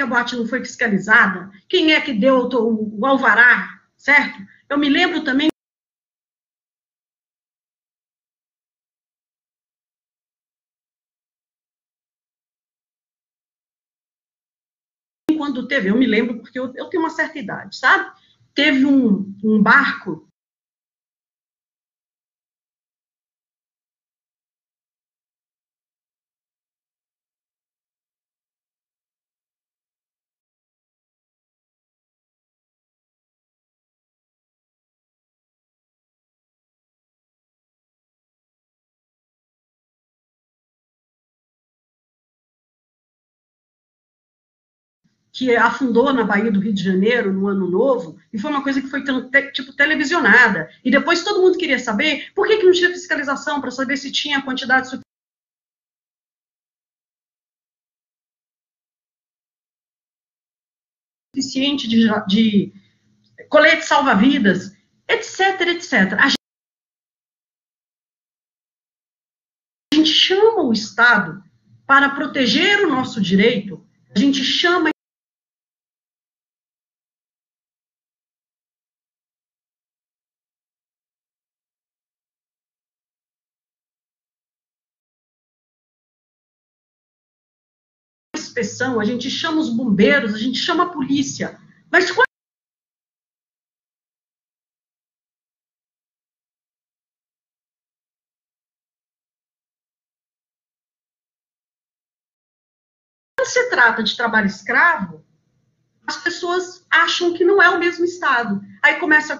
que a boate não foi fiscalizada? Quem é que deu o, alvará, certo? Eu me lembro também quando teve, eu me lembro porque eu, eu tenho uma certa idade, sabe? Teve um, um barco que afundou na Bahia do Rio de Janeiro no Ano Novo, e foi uma coisa que foi tipo televisionada. E depois todo mundo queria saber por que, que não tinha fiscalização para saber se tinha quantidade suficiente de, de colete salva-vidas, etc, etc. A gente chama o Estado para proteger o nosso direito, a gente chama inspeção, a gente chama os bombeiros, a gente chama a polícia. Mas quando se trata de trabalho escravo, as pessoas acham que não é o mesmo Estado. Aí começa a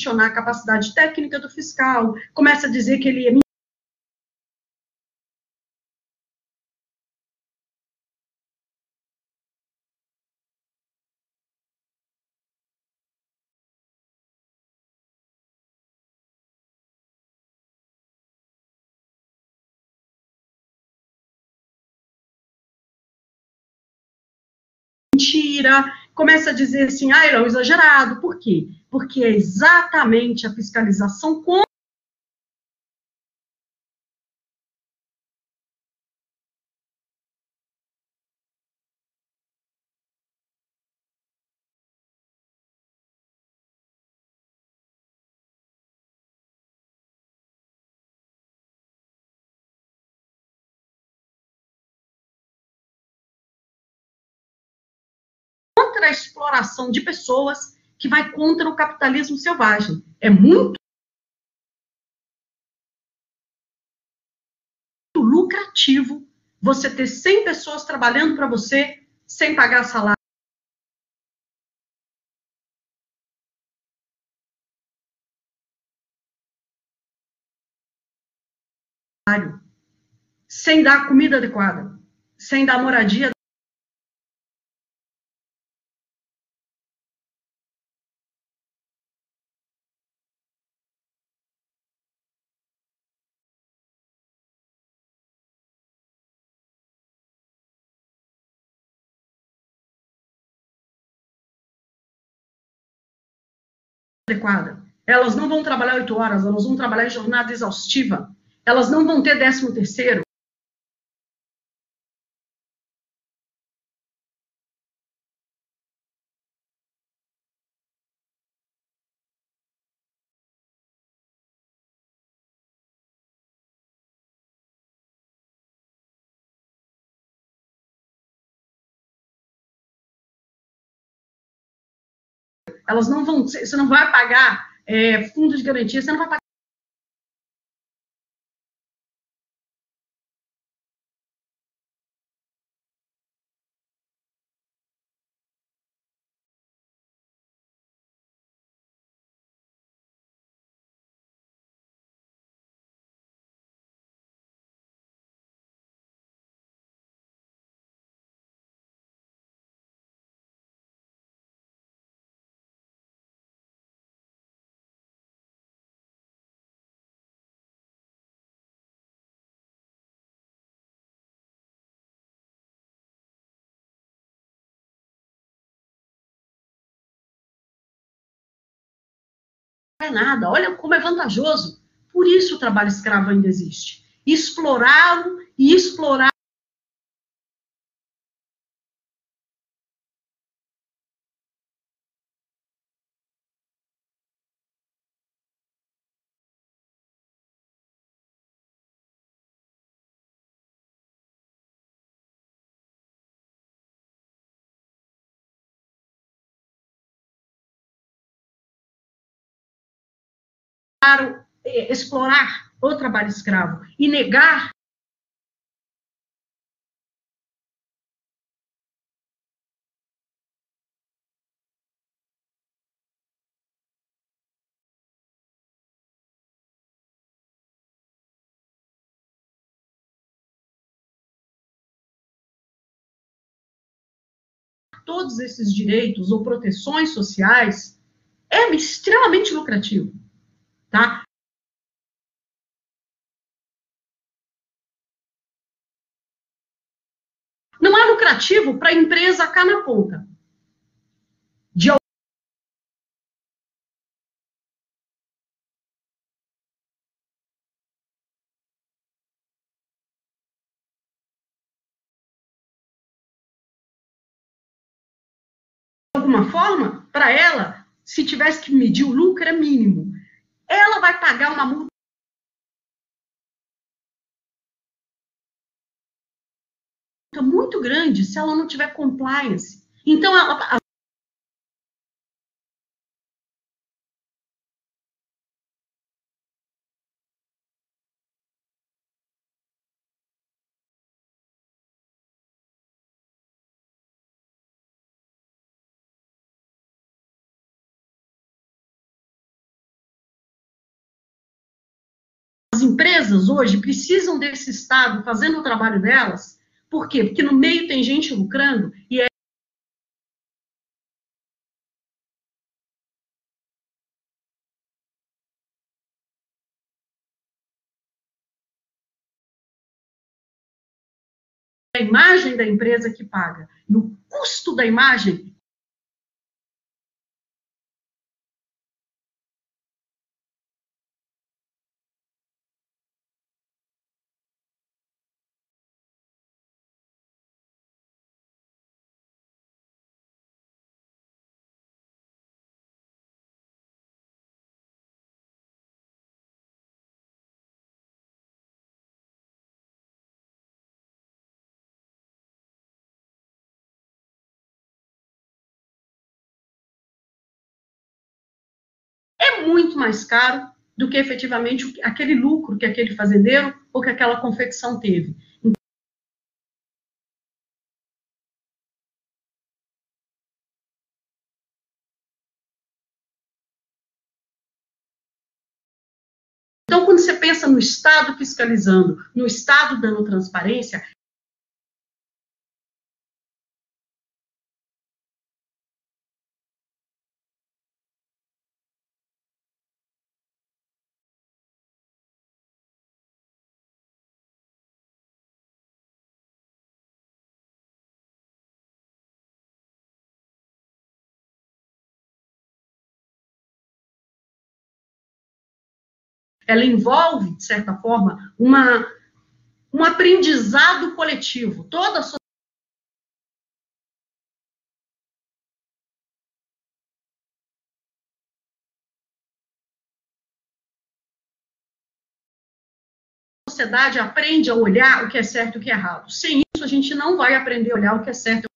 questionar a capacidade técnica do fiscal, começa a dizer que ele é mentira, começa a dizer assim, ah, é exagerado. Por quê? Porque é exatamente a fiscalização contra a exploração de pessoas que vai contra o capitalismo selvagem. É muito lucrativo você ter 100 pessoas trabalhando para você sem pagar salário. Sem dar comida adequada, sem dar moradia adequada. Elas não vão trabalhar oito horas, elas vão trabalhar em jornada exaustiva. Elas não vão ter décimo terceiro. Elas não vão, você não vai pagar é, fundo de garantia, você não vai pagar é nada. Olha como é vantajoso. Por isso o trabalho escravo ainda existe. Explorá-lo e explorar Eh, explorar o trabalho escravo e negar todos esses direitos ou proteções sociais é extremamente lucrativo, tá? Não é lucrativo para a empresa cá na ponta. De alguma forma, para ela, se tivesse que medir o lucro, é mínimo. Ela vai pagar uma multa muito grande se ela não tiver compliance. Então, a, as empresas hoje precisam desse Estado fazendo o trabalho delas por quê? Porque no meio tem gente lucrando e é a imagem da empresa que paga. E o custo da imagem mais caro do que efetivamente aquele lucro que aquele fazendeiro ou que aquela confecção teve. Então, quando você pensa no Estado fiscalizando, no Estado dando transparência, ela envolve, de certa forma, uma, um aprendizado coletivo. Toda a sociedade aprende a olhar o que é certo e o que é errado. Sem isso, a gente não vai aprender a olhar o que é certo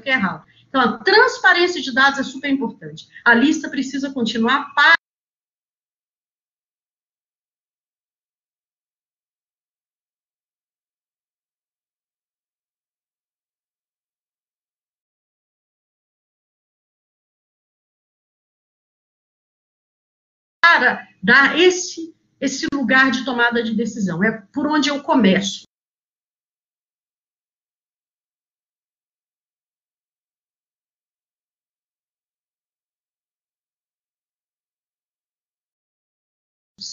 que é errado. Então, a transparência de dados é super importante. A lista precisa continuar para para dar esse, esse lugar de tomada de decisão. É por onde eu começo.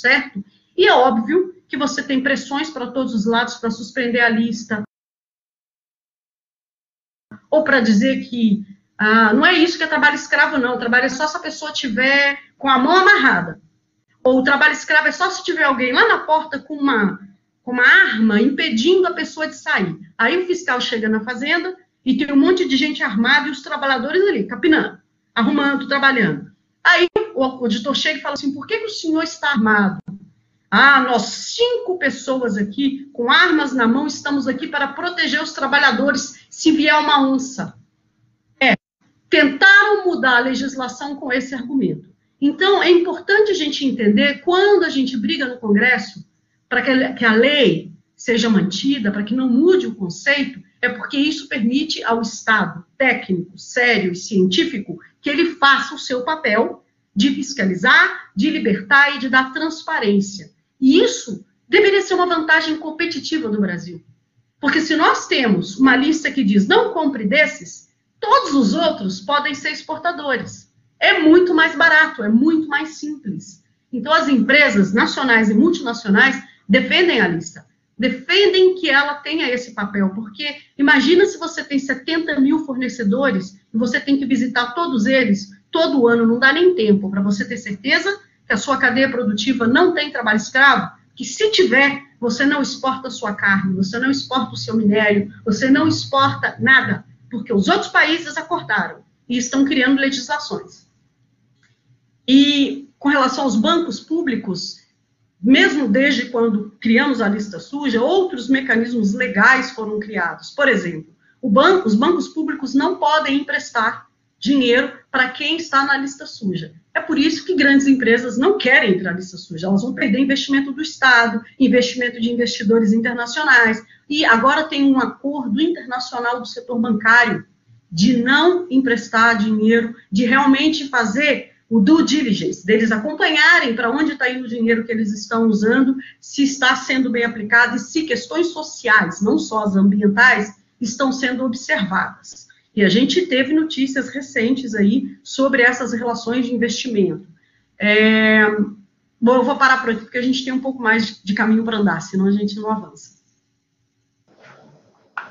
Certo? E é óbvio que você tem pressões para todos os lados para suspender a lista, ou para dizer que ah, não é isso que é trabalho escravo, não. O trabalho é só se a pessoa tiver com a mão amarrada. Ou o trabalho escravo é só se tiver alguém lá na porta com uma, com uma arma impedindo a pessoa de sair. Aí o fiscal chega na fazenda e tem um monte de gente armada e os trabalhadores ali, capinando, arrumando, trabalhando. Aí o auditor chega e fala assim: por que, que o senhor está armado? Ah, nós cinco pessoas aqui com armas na mão estamos aqui para proteger os trabalhadores se vier uma onça. É, tentaram mudar a legislação com esse argumento. Então, é importante a gente entender quando a gente briga no Congresso para que a lei seja mantida, para que não mude o conceito, é porque isso permite ao Estado técnico, sério e científico que ele faça o seu papel de fiscalizar, de libertar e de dar transparência. E isso deveria ser uma vantagem competitiva do Brasil. Porque se nós temos uma lista que diz não compre desses, todos os outros podem ser exportadores. É muito mais barato, é muito mais simples. Então, as empresas nacionais e multinacionais defendem a lista, defendem que ela tenha esse papel, porque imagina se você tem 70 mil fornecedores e você tem que visitar todos eles todo ano, não dá nem tempo para você ter certeza que a sua cadeia produtiva não tem trabalho escravo, que se tiver, você não exporta a sua carne, você não exporta o seu minério, você não exporta nada, porque os outros países acordaram e estão criando legislações. E com relação aos bancos públicos, mesmo desde quando criamos a lista suja, outros mecanismos legais foram criados. Por exemplo, banco, os bancos públicos não podem emprestar dinheiro para quem está na lista suja. É por isso que grandes empresas não querem entrar na lista suja. Elas vão perder investimento do Estado, investimento de investidores internacionais. E agora tem um acordo internacional do setor bancário de não emprestar dinheiro, de realmente fazer o due diligence, deles acompanharem para onde está indo o dinheiro que eles estão usando, se está sendo bem aplicado e se questões sociais, não só as ambientais, estão sendo observadas. E a gente teve notícias recentes aí sobre essas relações de investimento. É, bom, eu vou parar por aqui, porque a gente tem um pouco mais de caminho para andar, senão a gente não avança.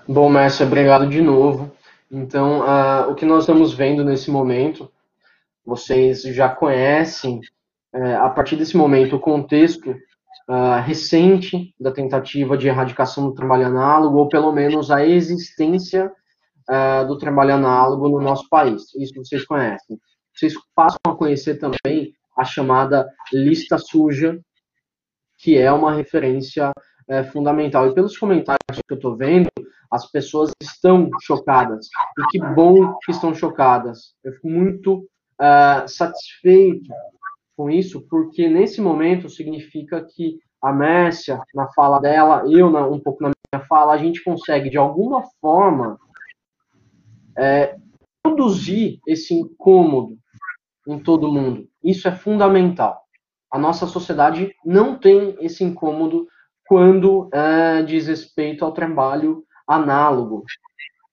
Bom, Márcia, obrigado de novo. Então, uh, o que nós estamos vendo nesse momento, vocês já conhecem é, a partir desse momento, o contexto uh, recente da tentativa de erradicação do trabalho análogo, ou pelo menos a existência uh, do trabalho análogo no nosso país. Isso vocês conhecem. Vocês passam a conhecer também a chamada lista suja, que é uma referência é, fundamental. E pelos comentários que eu estou vendo, as pessoas estão chocadas. E que bom que estão chocadas. Eu fico muito uh, satisfeito com isso, porque nesse momento significa que a Mércia, na fala dela, eu na, um pouco na minha fala, a gente consegue, de alguma forma, é, produzir esse incômodo em todo mundo. Isso é fundamental. A nossa sociedade não tem esse incômodo quando é, diz respeito ao trabalho análogo.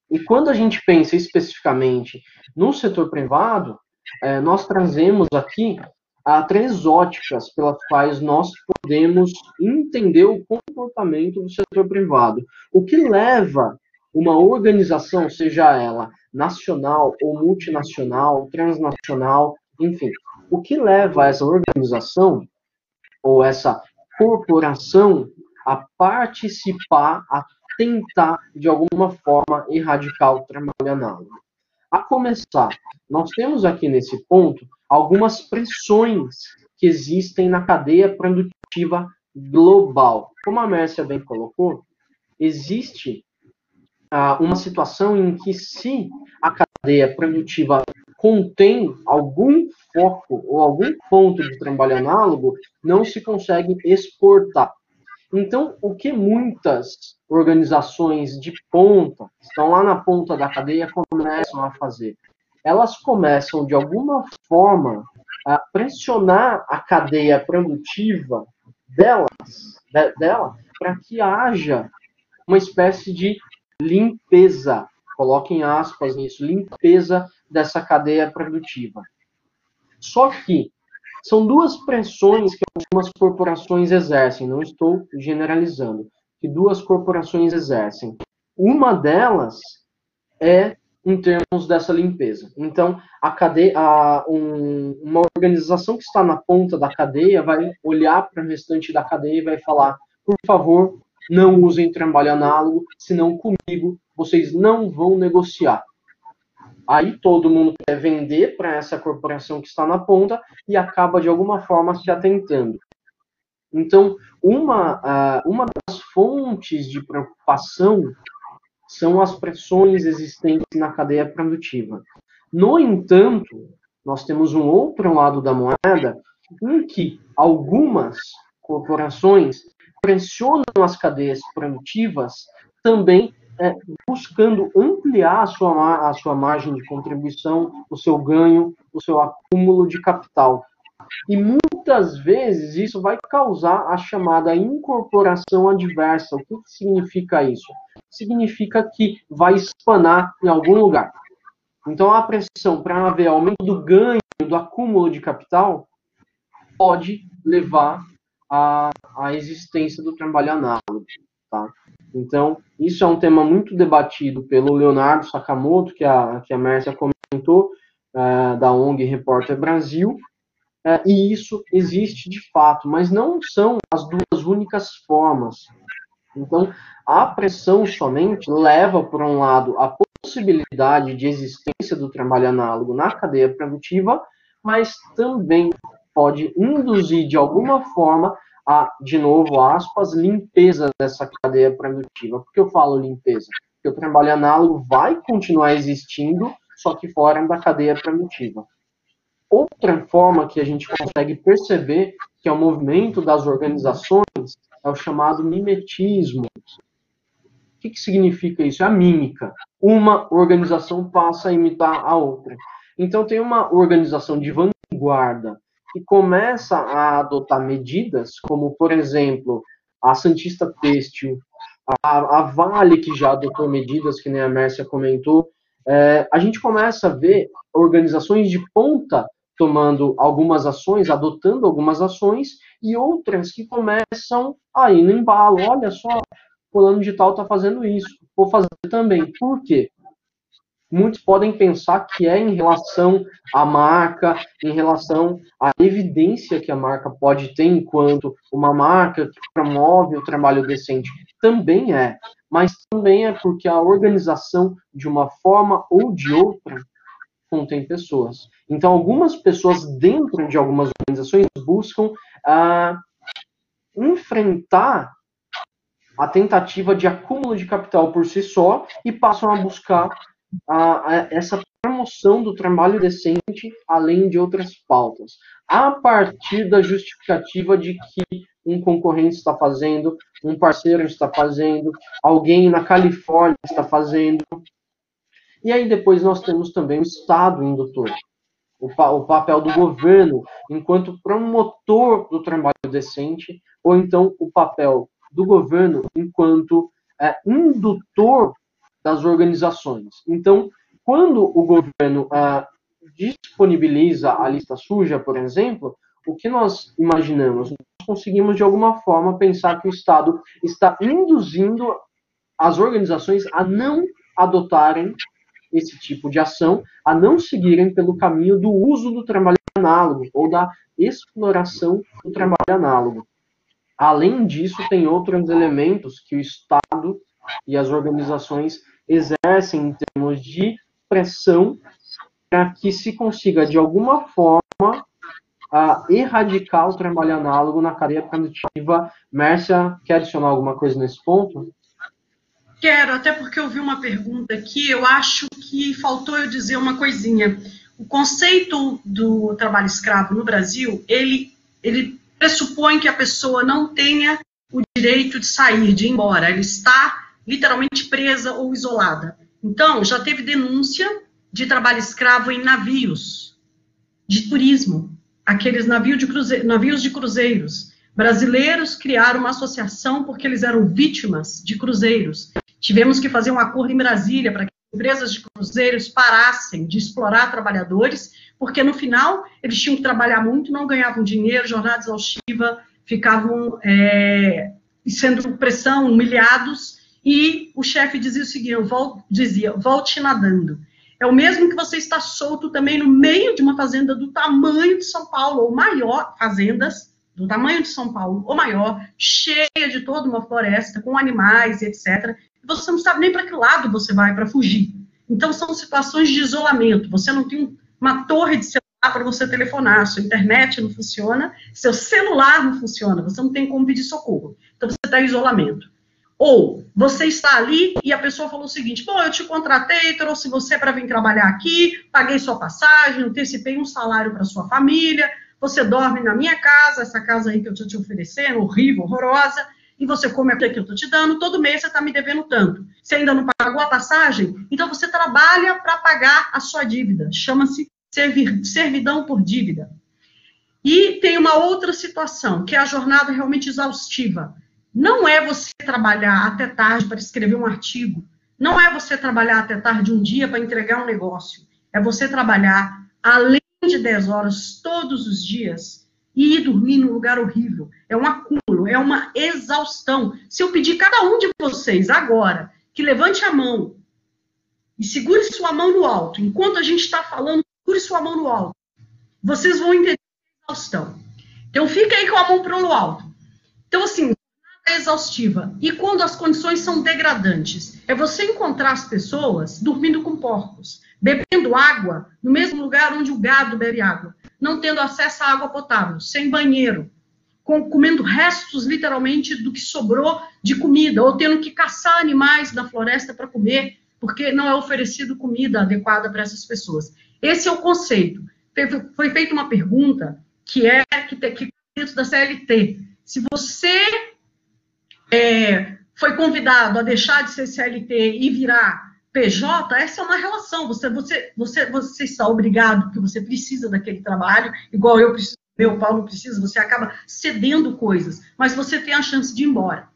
E quando a gente pensa especificamente no setor privado, é, nós trazemos aqui há três óticas pelas quais nós podemos entender o comportamento do setor privado. O que leva uma organização, seja ela nacional ou multinacional, transnacional, enfim, o que leva essa organização ou essa corporação a participar, a tentar, de alguma forma, erradicar o trabalho análogo. A começar, nós temos aqui nesse ponto algumas pressões que existem na cadeia produtiva global. Como a Mércia bem colocou, existe uma situação em que se a cadeia produtiva contém algum foco ou algum ponto de trabalho análogo, não se consegue exportar. Então, o que muitas organizações de ponta, estão lá na ponta da cadeia, começam a fazer? elas começam, de alguma forma, a pressionar a cadeia produtiva delas, de, dela para que haja uma espécie de limpeza, coloquem aspas nisso, limpeza dessa cadeia produtiva. Só que são duas pressões que algumas corporações exercem, não estou generalizando, que duas corporações exercem. Uma delas é em termos dessa limpeza. Então, a cadeia, a, um, uma organização que está na ponta da cadeia vai olhar para o restante da cadeia e vai falar: por favor, não usem trabalho análogo, senão comigo vocês não vão negociar. Aí todo mundo quer vender para essa corporação que está na ponta e acaba de alguma forma se atentando. Então, uma, uma das fontes de preocupação são as pressões existentes na cadeia produtiva. No entanto, nós temos um outro lado da moeda em que algumas corporações pressionam as cadeias produtivas também é, buscando ampliar a sua, a sua margem de contribuição, o seu ganho, o seu acúmulo de capital. E muitas vezes isso vai causar a chamada incorporação adversa. O que significa isso? Significa que vai espanar em algum lugar. Então, a pressão para haver aumento do ganho, do acúmulo de capital, pode levar à, à existência do trabalho análogo. Tá? Então, isso é um tema muito debatido pelo Leonardo Sakamoto, que a, que a Mércia comentou, é, da ONG Repórter Brasil, é, e isso existe de fato, mas não são as duas únicas formas. Então, a pressão somente leva, por um lado, a possibilidade de existência do trabalho análogo na cadeia produtiva, mas também pode induzir, de alguma forma, a, de novo, aspas, limpeza dessa cadeia produtiva. Por que eu falo limpeza? Porque o trabalho análogo vai continuar existindo, só que fora da cadeia produtiva. Outra forma que a gente consegue perceber que é o movimento das organizações é o chamado mimetismo. O que, que significa isso? É a mímica. Uma organização passa a imitar a outra. Então, tem uma organização de vanguarda que começa a adotar medidas, como, por exemplo, a Santista Têxtil, a, a Vale, que já adotou medidas, que nem a Mércia comentou, é, a gente começa a ver organizações de ponta tomando algumas ações, adotando algumas ações, e outras que começam a ir no embalo. Olha só, fulano de tal está fazendo isso, vou fazer também. Por quê? Muitos podem pensar que é em relação à marca, em relação à evidência que a marca pode ter enquanto uma marca que promove o trabalho decente. Também é, mas também é porque a organização, de uma forma ou de outra, contém pessoas. Então, algumas pessoas dentro de algumas organizações buscam ah, enfrentar a tentativa de acúmulo de capital por si só e passam a buscar a, a, essa promoção do trabalho decente, além de outras pautas, a partir da justificativa de que um concorrente está fazendo, um parceiro está fazendo, alguém na Califórnia está fazendo. E aí depois nós temos também o Estado indutor, o, o papel do governo enquanto promotor do trabalho decente, ou então o papel do governo enquanto é, indutor das organizações. Então, quando o governo é, disponibiliza a lista suja, por exemplo, o que nós imaginamos? Nós conseguimos, de alguma forma, pensar que o Estado está induzindo as organizações a não adotarem esse tipo de ação, a não seguirem pelo caminho do uso do trabalho análogo ou da exploração do trabalho análogo. Além disso, tem outros elementos que o Estado e as organizações exercem em termos de pressão para que se consiga, de alguma forma, a erradicar o trabalho análogo na cadeia produtiva. Mércia, quer adicionar alguma coisa nesse ponto? Quero, até porque eu vi uma pergunta aqui, eu acho que faltou eu dizer uma coisinha. O conceito do trabalho escravo no Brasil, ele, ele pressupõe que a pessoa não tenha o direito de sair, de ir embora. Ela está literalmente presa ou isolada. Então, já teve denúncia de trabalho escravo em navios de turismo, aqueles navios de, navios de cruzeiros. Brasileiros criaram uma associação porque eles eram vítimas de cruzeiros. Tivemos que fazer um acordo em Brasília para que empresas de cruzeiros parassem de explorar trabalhadores porque no final eles tinham que trabalhar muito, não ganhavam dinheiro, jornada exaustiva, ficavam é, sendo pressão, humilhados, e o chefe dizia o seguinte, dizia, volte nadando. É o mesmo que você está solto também no meio de uma fazenda do tamanho de São Paulo, ou maior, fazendas do tamanho de São Paulo, ou maior, cheia de toda uma floresta, com animais, etc. Você não sabe nem para que lado você vai para fugir. Então, são situações de isolamento. Você não tem um uma torre de celular para você telefonar, sua internet não funciona, seu celular não funciona, você não tem como pedir socorro. Então você está em isolamento. Ou você está ali e a pessoa falou o seguinte: bom, eu te contratei, trouxe você para vir trabalhar aqui, paguei sua passagem, antecipei um salário para sua família, você dorme na minha casa, essa casa aí que eu estou te oferecendo, horrível, horrorosa, e você come aquilo que eu estou te dando, todo mês você está me devendo tanto. Você ainda não pagou a passagem? Então você trabalha para pagar a sua dívida. Chama-se servidão por dívida. E tem uma outra situação, que é a jornada realmente exaustiva. Não é você trabalhar até tarde para escrever um artigo, não é você trabalhar até tarde um dia para entregar um negócio, é você trabalhar além de 10 horas todos os dias e ir dormir num lugar horrível. É um acúmulo, é uma exaustão. Se eu pedir cada um de vocês agora que levante a mão e segure sua mão no alto, enquanto a gente está falando Segure sua mão no alto. Vocês vão entender a exaustão. Então, fica aí com a mão para o alto. Então, assim, exaustiva. E quando as condições são degradantes? É você encontrar as pessoas dormindo com porcos, bebendo água no mesmo lugar onde o gado bebe água, não tendo acesso à água potável, sem banheiro, com, comendo restos, literalmente, do que sobrou de comida, ou tendo que caçar animais da floresta para comer, porque não é oferecido comida adequada para essas pessoas. Esse é o conceito. Foi feita uma pergunta que é que, que dentro da CLT. Se você é, foi convidado a deixar de ser CLT e virar PJ, essa é uma relação. Você, você, você, você está obrigado, porque você precisa daquele trabalho, igual eu preciso, meu Paulo precisa, você acaba cedendo coisas, mas você tem a chance de ir embora.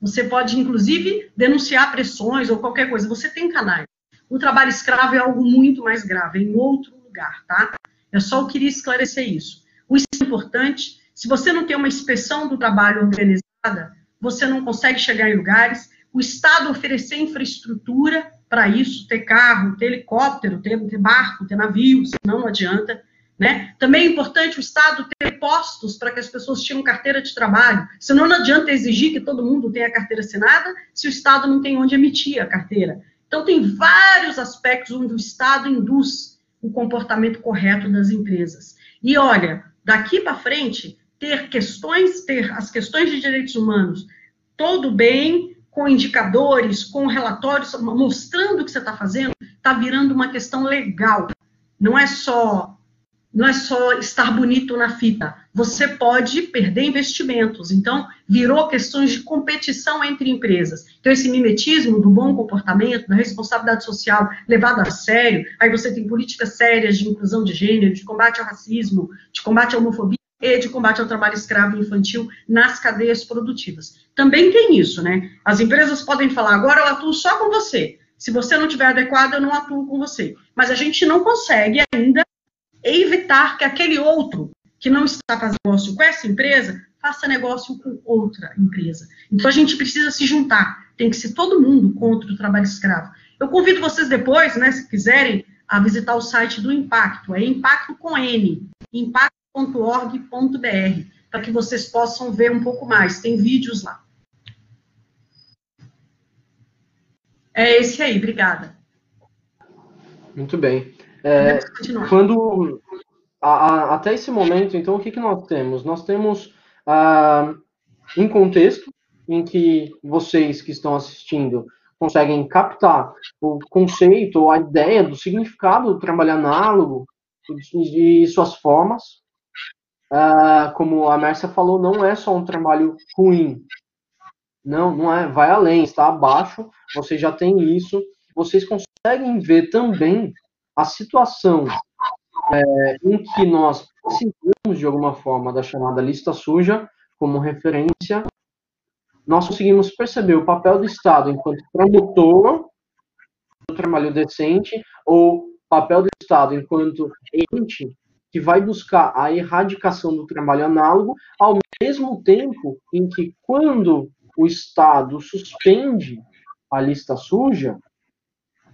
Você pode, inclusive, denunciar pressões ou qualquer coisa. Você tem canais. O trabalho escravo é algo muito mais grave, é em outro lugar, tá? Eu só queria esclarecer isso. O importante. Se você não tem uma inspeção do trabalho organizada, você não consegue chegar em lugares. O Estado oferecer infraestrutura para isso ter carro, ter helicóptero, ter, ter barco, ter navio, senão não adianta. Né? Também é importante o Estado ter postos para que as pessoas tenham carteira de trabalho, senão não adianta exigir que todo mundo tenha carteira assinada se o Estado não tem onde emitir a carteira. Então, tem vários aspectos onde o Estado induz o comportamento correto das empresas. E olha, daqui para frente, ter questões, ter as questões de direitos humanos todo bem, com indicadores, com relatórios, mostrando o que você está fazendo, está virando uma questão legal. Não é só não é só estar bonito na fita. Você pode perder investimentos. Então, virou questões de competição entre empresas. Então, esse mimetismo do bom comportamento, da responsabilidade social levado a sério, aí você tem políticas sérias de inclusão de gênero, de combate ao racismo, de combate à homofobia e de combate ao trabalho escravo infantil nas cadeias produtivas. Também tem isso, né? As empresas podem falar, agora eu atuo só com você. Se você não tiver adequado, eu não atuo com você. Mas a gente não consegue ainda evitar que aquele outro que não está fazendo negócio com essa empresa faça negócio com outra empresa. Então a gente precisa se juntar. Tem que ser todo mundo contra o trabalho escravo. Eu convido vocês depois, né, se quiserem, a visitar o site do Impacto. É Impacto com N, impacto.org.br, para que vocês possam ver um pouco mais. Tem vídeos lá. É esse aí, obrigada. Muito bem. É, quando a, a, até esse momento, então, o que, que nós temos? Nós temos ah, um contexto em que vocês que estão assistindo conseguem captar o conceito ou a ideia do significado do trabalho análogo e suas formas. Ah, como a Mércia falou, não é só um trabalho ruim. Não, não é. Vai além, está abaixo. Vocês já têm isso. Vocês conseguem ver também a situação é, em que nós precisamos, de alguma forma, da chamada lista suja como referência, nós conseguimos perceber o papel do Estado enquanto promotor do trabalho decente ou papel do Estado enquanto ente que vai buscar a erradicação do trabalho análogo, ao mesmo tempo em que, quando o Estado suspende a lista suja,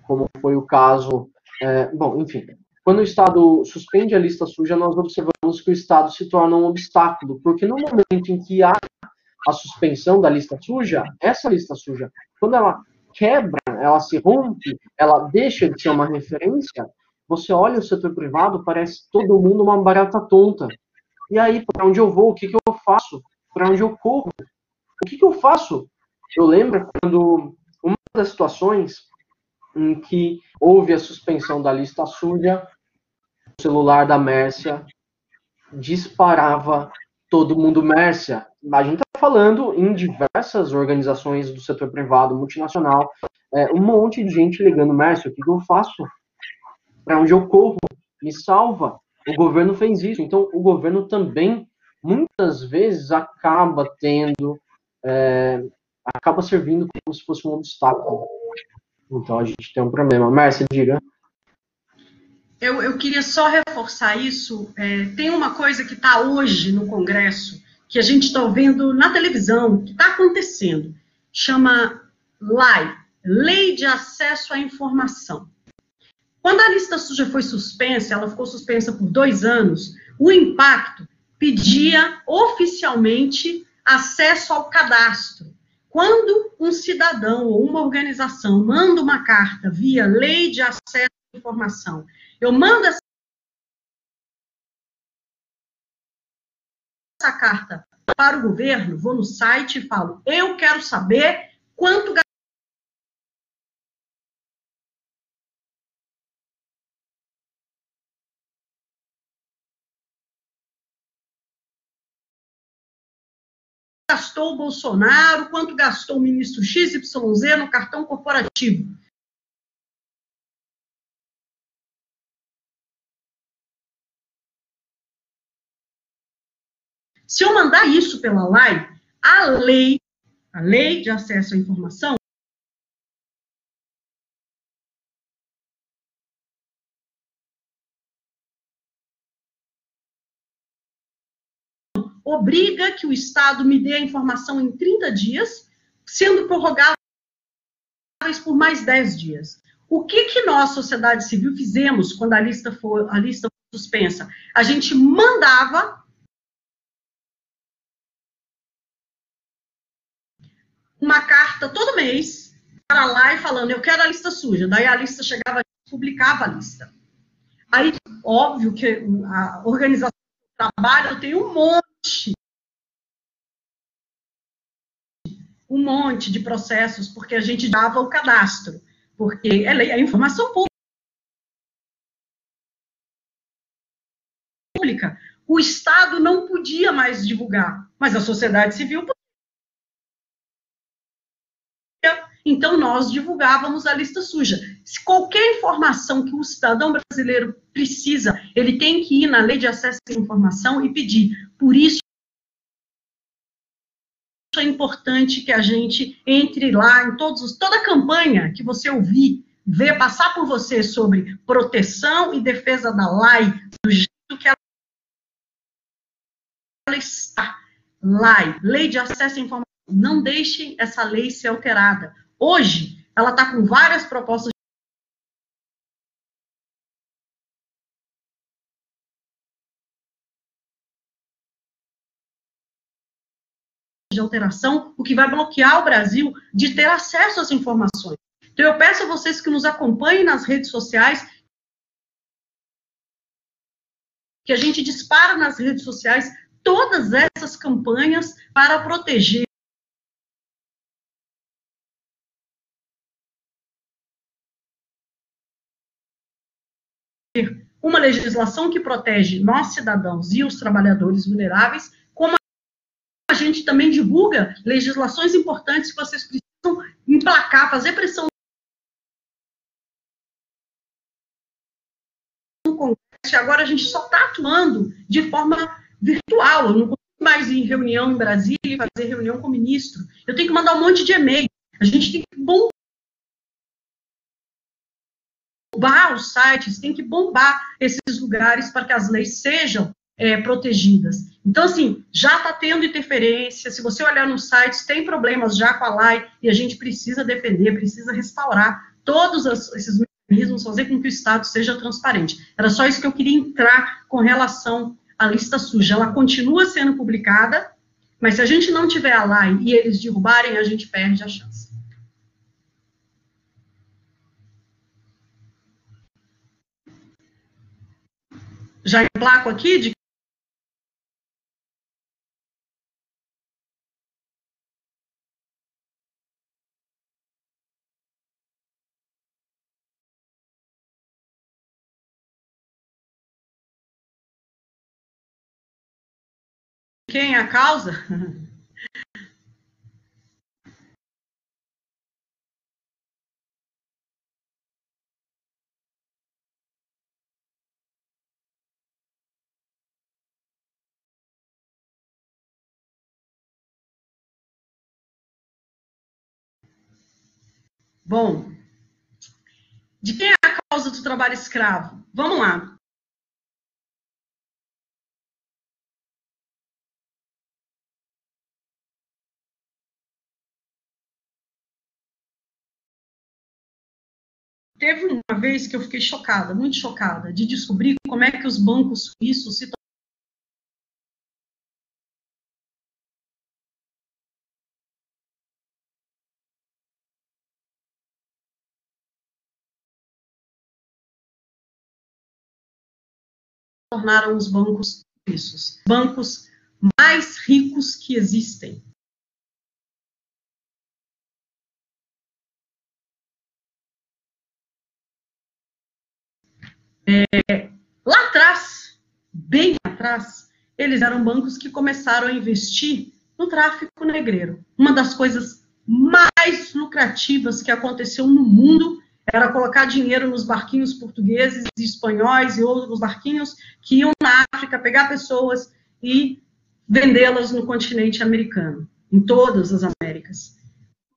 como foi o caso é, bom, enfim, quando o Estado suspende a lista suja, nós observamos que o Estado se torna um obstáculo, porque no momento em que há a suspensão da lista suja, essa lista suja, quando ela quebra, ela se rompe, ela deixa de ser uma referência, você olha o setor privado, parece todo mundo uma barata tonta. E aí, para onde eu vou? O que, que eu faço? Para onde eu corro? O que, que eu faço? Eu lembro quando uma das situações em que houve a suspensão da lista suja, o celular da Mércia disparava todo mundo Mércia. A gente está falando em diversas organizações do setor privado, multinacional, é, um monte de gente ligando, Mércia, o que, que eu faço? Para onde eu corro? Me salva. O governo fez isso. Então, o governo também, muitas vezes, acaba tendo, é, acaba servindo como se fosse um obstáculo então a gente tem um problema. Márcia, diga. Eu, eu queria só reforçar isso. É, tem uma coisa que está hoje no Congresso, que a gente está vendo na televisão, que está acontecendo, chama LAI, Lei de Acesso à Informação. Quando a lista suja foi suspensa, ela ficou suspensa por dois anos, o impacto pedia oficialmente acesso ao cadastro. Quando um cidadão ou uma organização manda uma carta via lei de acesso à informação, eu mando essa carta para o governo, vou no site e falo: eu quero saber quanto gastou o Bolsonaro, quanto gastou o ministro XYZ no cartão corporativo. Se eu mandar isso pela lei, a lei, a lei de acesso à informação, obriga que o Estado me dê a informação em 30 dias, sendo prorrogáveis por mais 10 dias. O que, que nós, sociedade civil, fizemos quando a lista foi, a lista foi suspensa? A gente mandava uma carta todo mês para lá e falando, eu quero a lista suja. Daí a lista chegava publicava a lista. Aí, óbvio que a organização trabalho tem um monte um monte de processos, porque a gente dava o cadastro, porque é, lei, é informação pública. O Estado não podia mais divulgar, mas a sociedade civil podia. Então, nós divulgávamos a lista suja. Se qualquer informação que o cidadão brasileiro precisa, ele tem que ir na lei de acesso à informação e pedir. Por isso, é importante que a gente entre lá em todos, toda a campanha que você ouvir, ver passar por você sobre proteção e defesa da LAI, do jeito que ela está. LAI, Lei de Acesso à Informação. Não deixem essa lei ser alterada. Hoje, ela está com várias propostas de alteração, o que vai bloquear o Brasil de ter acesso às informações. Então, eu peço a vocês que nos acompanhem nas redes sociais, que a gente dispara nas redes sociais todas essas campanhas para proteger uma legislação que protege nós cidadãos e os trabalhadores vulneráveis, como a gente também divulga legislações importantes que vocês precisam emplacar, fazer pressão no Congresso, e agora a gente só está atuando de forma virtual, eu não consigo mais ir em reunião em Brasília e fazer reunião com o ministro, eu tenho que mandar um monte de e-mail, a gente tem que bombar bombar os sites, tem que bombar esses lugares para que as leis sejam é, protegidas. Então, assim, já está tendo interferência. Se você olhar nos sites, tem problemas já com a LAI e a gente precisa defender, precisa restaurar todos esses mecanismos, fazer com que o Estado seja transparente. Era só isso que eu queria entrar com relação à lista suja. Ela continua sendo publicada, mas se a gente não tiver a LAI e eles derrubarem, a gente perde a chance. Já emplaco aqui de quem é a causa? [LAUGHS] Bom, de quem é a causa do trabalho escravo? Vamos lá. Teve uma vez que eu fiquei chocada, muito chocada, de descobrir como é que os bancos suíços se tornaram os bancos suíços, bancos mais ricos que existem. É, lá atrás, bem atrás, eles eram bancos que começaram a investir no tráfico negreiro. Uma das coisas mais lucrativas que aconteceu no mundo era colocar dinheiro nos barquinhos portugueses e espanhóis e outros barquinhos que iam na África pegar pessoas e vendê-las no continente americano, em todas as Américas.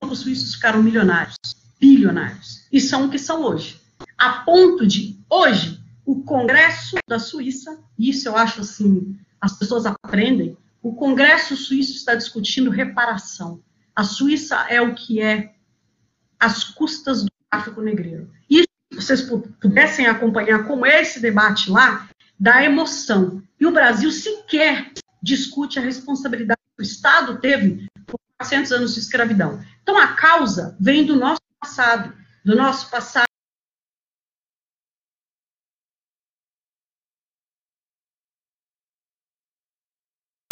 Os suíços ficaram milionários, bilionários, e são o que são hoje. A ponto de, hoje, o Congresso da Suíça, isso eu acho assim, as pessoas aprendem, o Congresso suíço está discutindo reparação. A Suíça é o que é às custas do tráfico negreiro. E se vocês pudessem acompanhar como é esse debate lá, da emoção. E o Brasil sequer discute a responsabilidade que o Estado teve por 400 anos de escravidão. Então, a causa vem do nosso passado, do nosso passado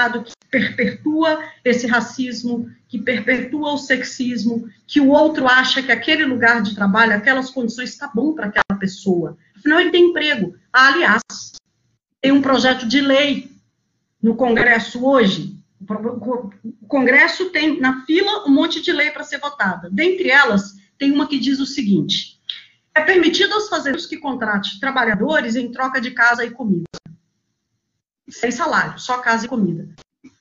que perpetua esse racismo, que perpetua o sexismo, que o outro acha que aquele lugar de trabalho, aquelas condições está bom para aquela pessoa. Afinal, ele tem emprego. Ah, aliás, tem um projeto de lei no Congresso hoje. O Congresso tem na fila um monte de lei para ser votada. Dentre elas, tem uma que diz o seguinte: é permitido aos fazendeiros que contratem trabalhadores em troca de casa e comida sem salário, só casa e comida.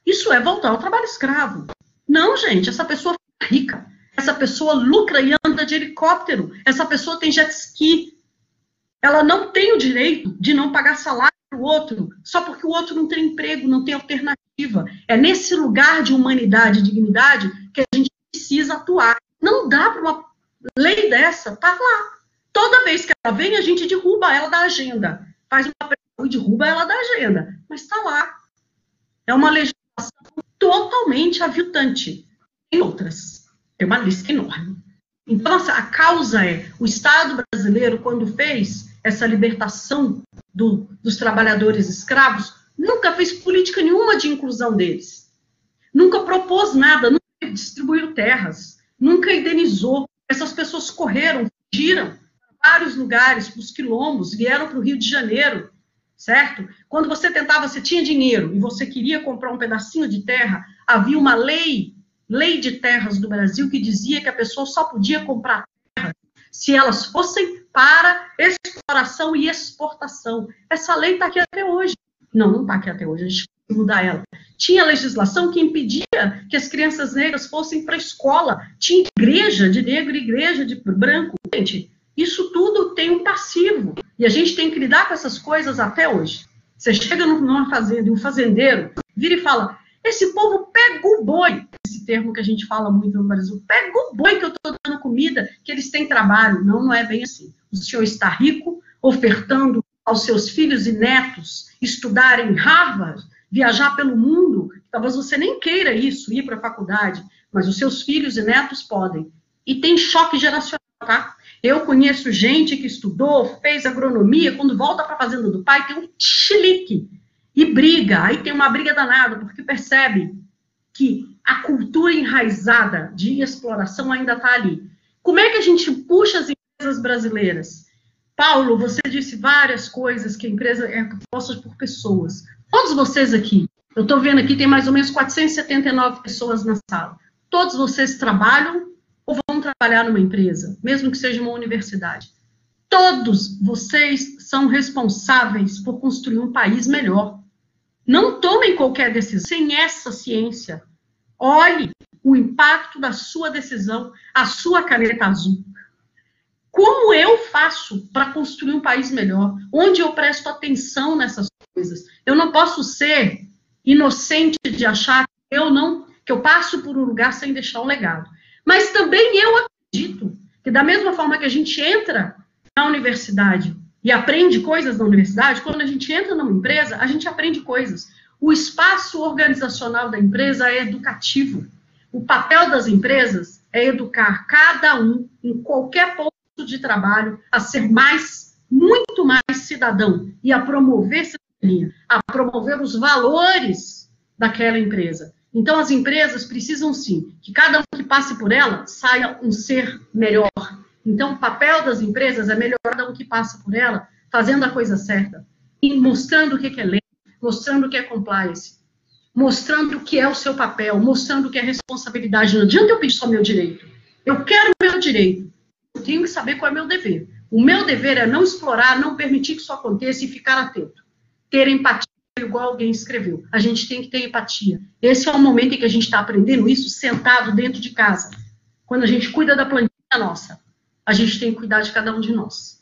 Isso é voltar ao trabalho escravo. Não, gente, essa pessoa é rica. Essa pessoa lucra e anda de helicóptero. Essa pessoa tem jet ski. Ela não tem o direito de não pagar salário para o outro, só porque o outro não tem emprego, não tem alternativa. É nesse lugar de humanidade e dignidade que a gente precisa atuar. Não dá para uma lei dessa estar tá lá. Toda vez que ela vem, a gente derruba ela da agenda. Faz uma e derruba ela da agenda. Mas está lá. É uma legislação totalmente aviltante. Tem outras. Tem uma lista enorme. Então, a causa é o Estado brasileiro, quando fez essa libertação do, dos trabalhadores escravos, nunca fez política nenhuma de inclusão deles. Nunca propôs nada, nunca distribuiu terras, nunca indenizou. Essas pessoas correram, fugiram vários lugares, para os quilombos, vieram para o Rio de Janeiro, certo? Quando você tentava, você tinha dinheiro e você queria comprar um pedacinho de terra, havia uma lei, lei de terras do Brasil, que dizia que a pessoa só podia comprar terra se elas fossem para exploração e exportação. Essa lei está aqui até hoje. Não, não está aqui até hoje, a gente tem que mudar ela. Tinha legislação que impedia que as crianças negras fossem para a escola. Tinha igreja de negro e igreja de branco. Gente, isso tudo tem um passivo. E a gente tem que lidar com essas coisas até hoje. Você chega numa fazenda e um fazendeiro vira e fala: esse povo pega o boi. Esse termo que a gente fala muito no Brasil. Pega o boi que eu estou dando comida, que eles têm trabalho. Não, não é bem assim. O senhor está rico, ofertando aos seus filhos e netos estudarem em Harvard, viajar pelo mundo. Talvez você nem queira isso, ir para a faculdade, mas os seus filhos e netos podem. E tem choque geracional, tá? Eu conheço gente que estudou, fez agronomia, quando volta para a fazenda do pai, tem um chilique e briga. Aí tem uma briga danada, porque percebe que a cultura enraizada de exploração ainda está ali. Como é que a gente puxa as empresas brasileiras? Paulo, você disse várias coisas que a empresa é composta por pessoas. Todos vocês aqui, eu estou vendo aqui, tem mais ou menos 479 pessoas na sala. Todos vocês trabalham vão trabalhar numa empresa, mesmo que seja uma universidade. Todos vocês são responsáveis por construir um país melhor. Não tomem qualquer decisão sem essa ciência. Olhe o impacto da sua decisão, a sua caneta azul. Como eu faço para construir um país melhor? Onde eu presto atenção nessas coisas? Eu não posso ser inocente de achar que eu não que eu passo por um lugar sem deixar um legado. Mas também eu acredito que, da mesma forma que a gente entra na universidade e aprende coisas na universidade, quando a gente entra numa empresa, a gente aprende coisas. O espaço organizacional da empresa é educativo. O papel das empresas é educar cada um, em qualquer posto de trabalho, a ser mais, muito mais cidadão e a promover cidadania, a promover os valores daquela empresa. Então, as empresas precisam sim que cada um que passe por ela saia um ser melhor. Então, o papel das empresas é melhorar cada um que passa por ela, fazendo a coisa certa, e mostrando o que é lei, mostrando o que é compliance, mostrando o que é o seu papel, mostrando o que é responsabilidade. Não adianta eu pedir só meu direito. Eu quero meu direito. Eu tenho que saber qual é meu dever. O meu dever é não explorar, não permitir que isso aconteça e ficar atento. Ter empatia igual alguém escreveu. A gente tem que ter empatia. Esse é o momento em que a gente está aprendendo isso sentado dentro de casa. Quando a gente cuida da plantinha nossa, a gente tem que cuidar de cada um de nós.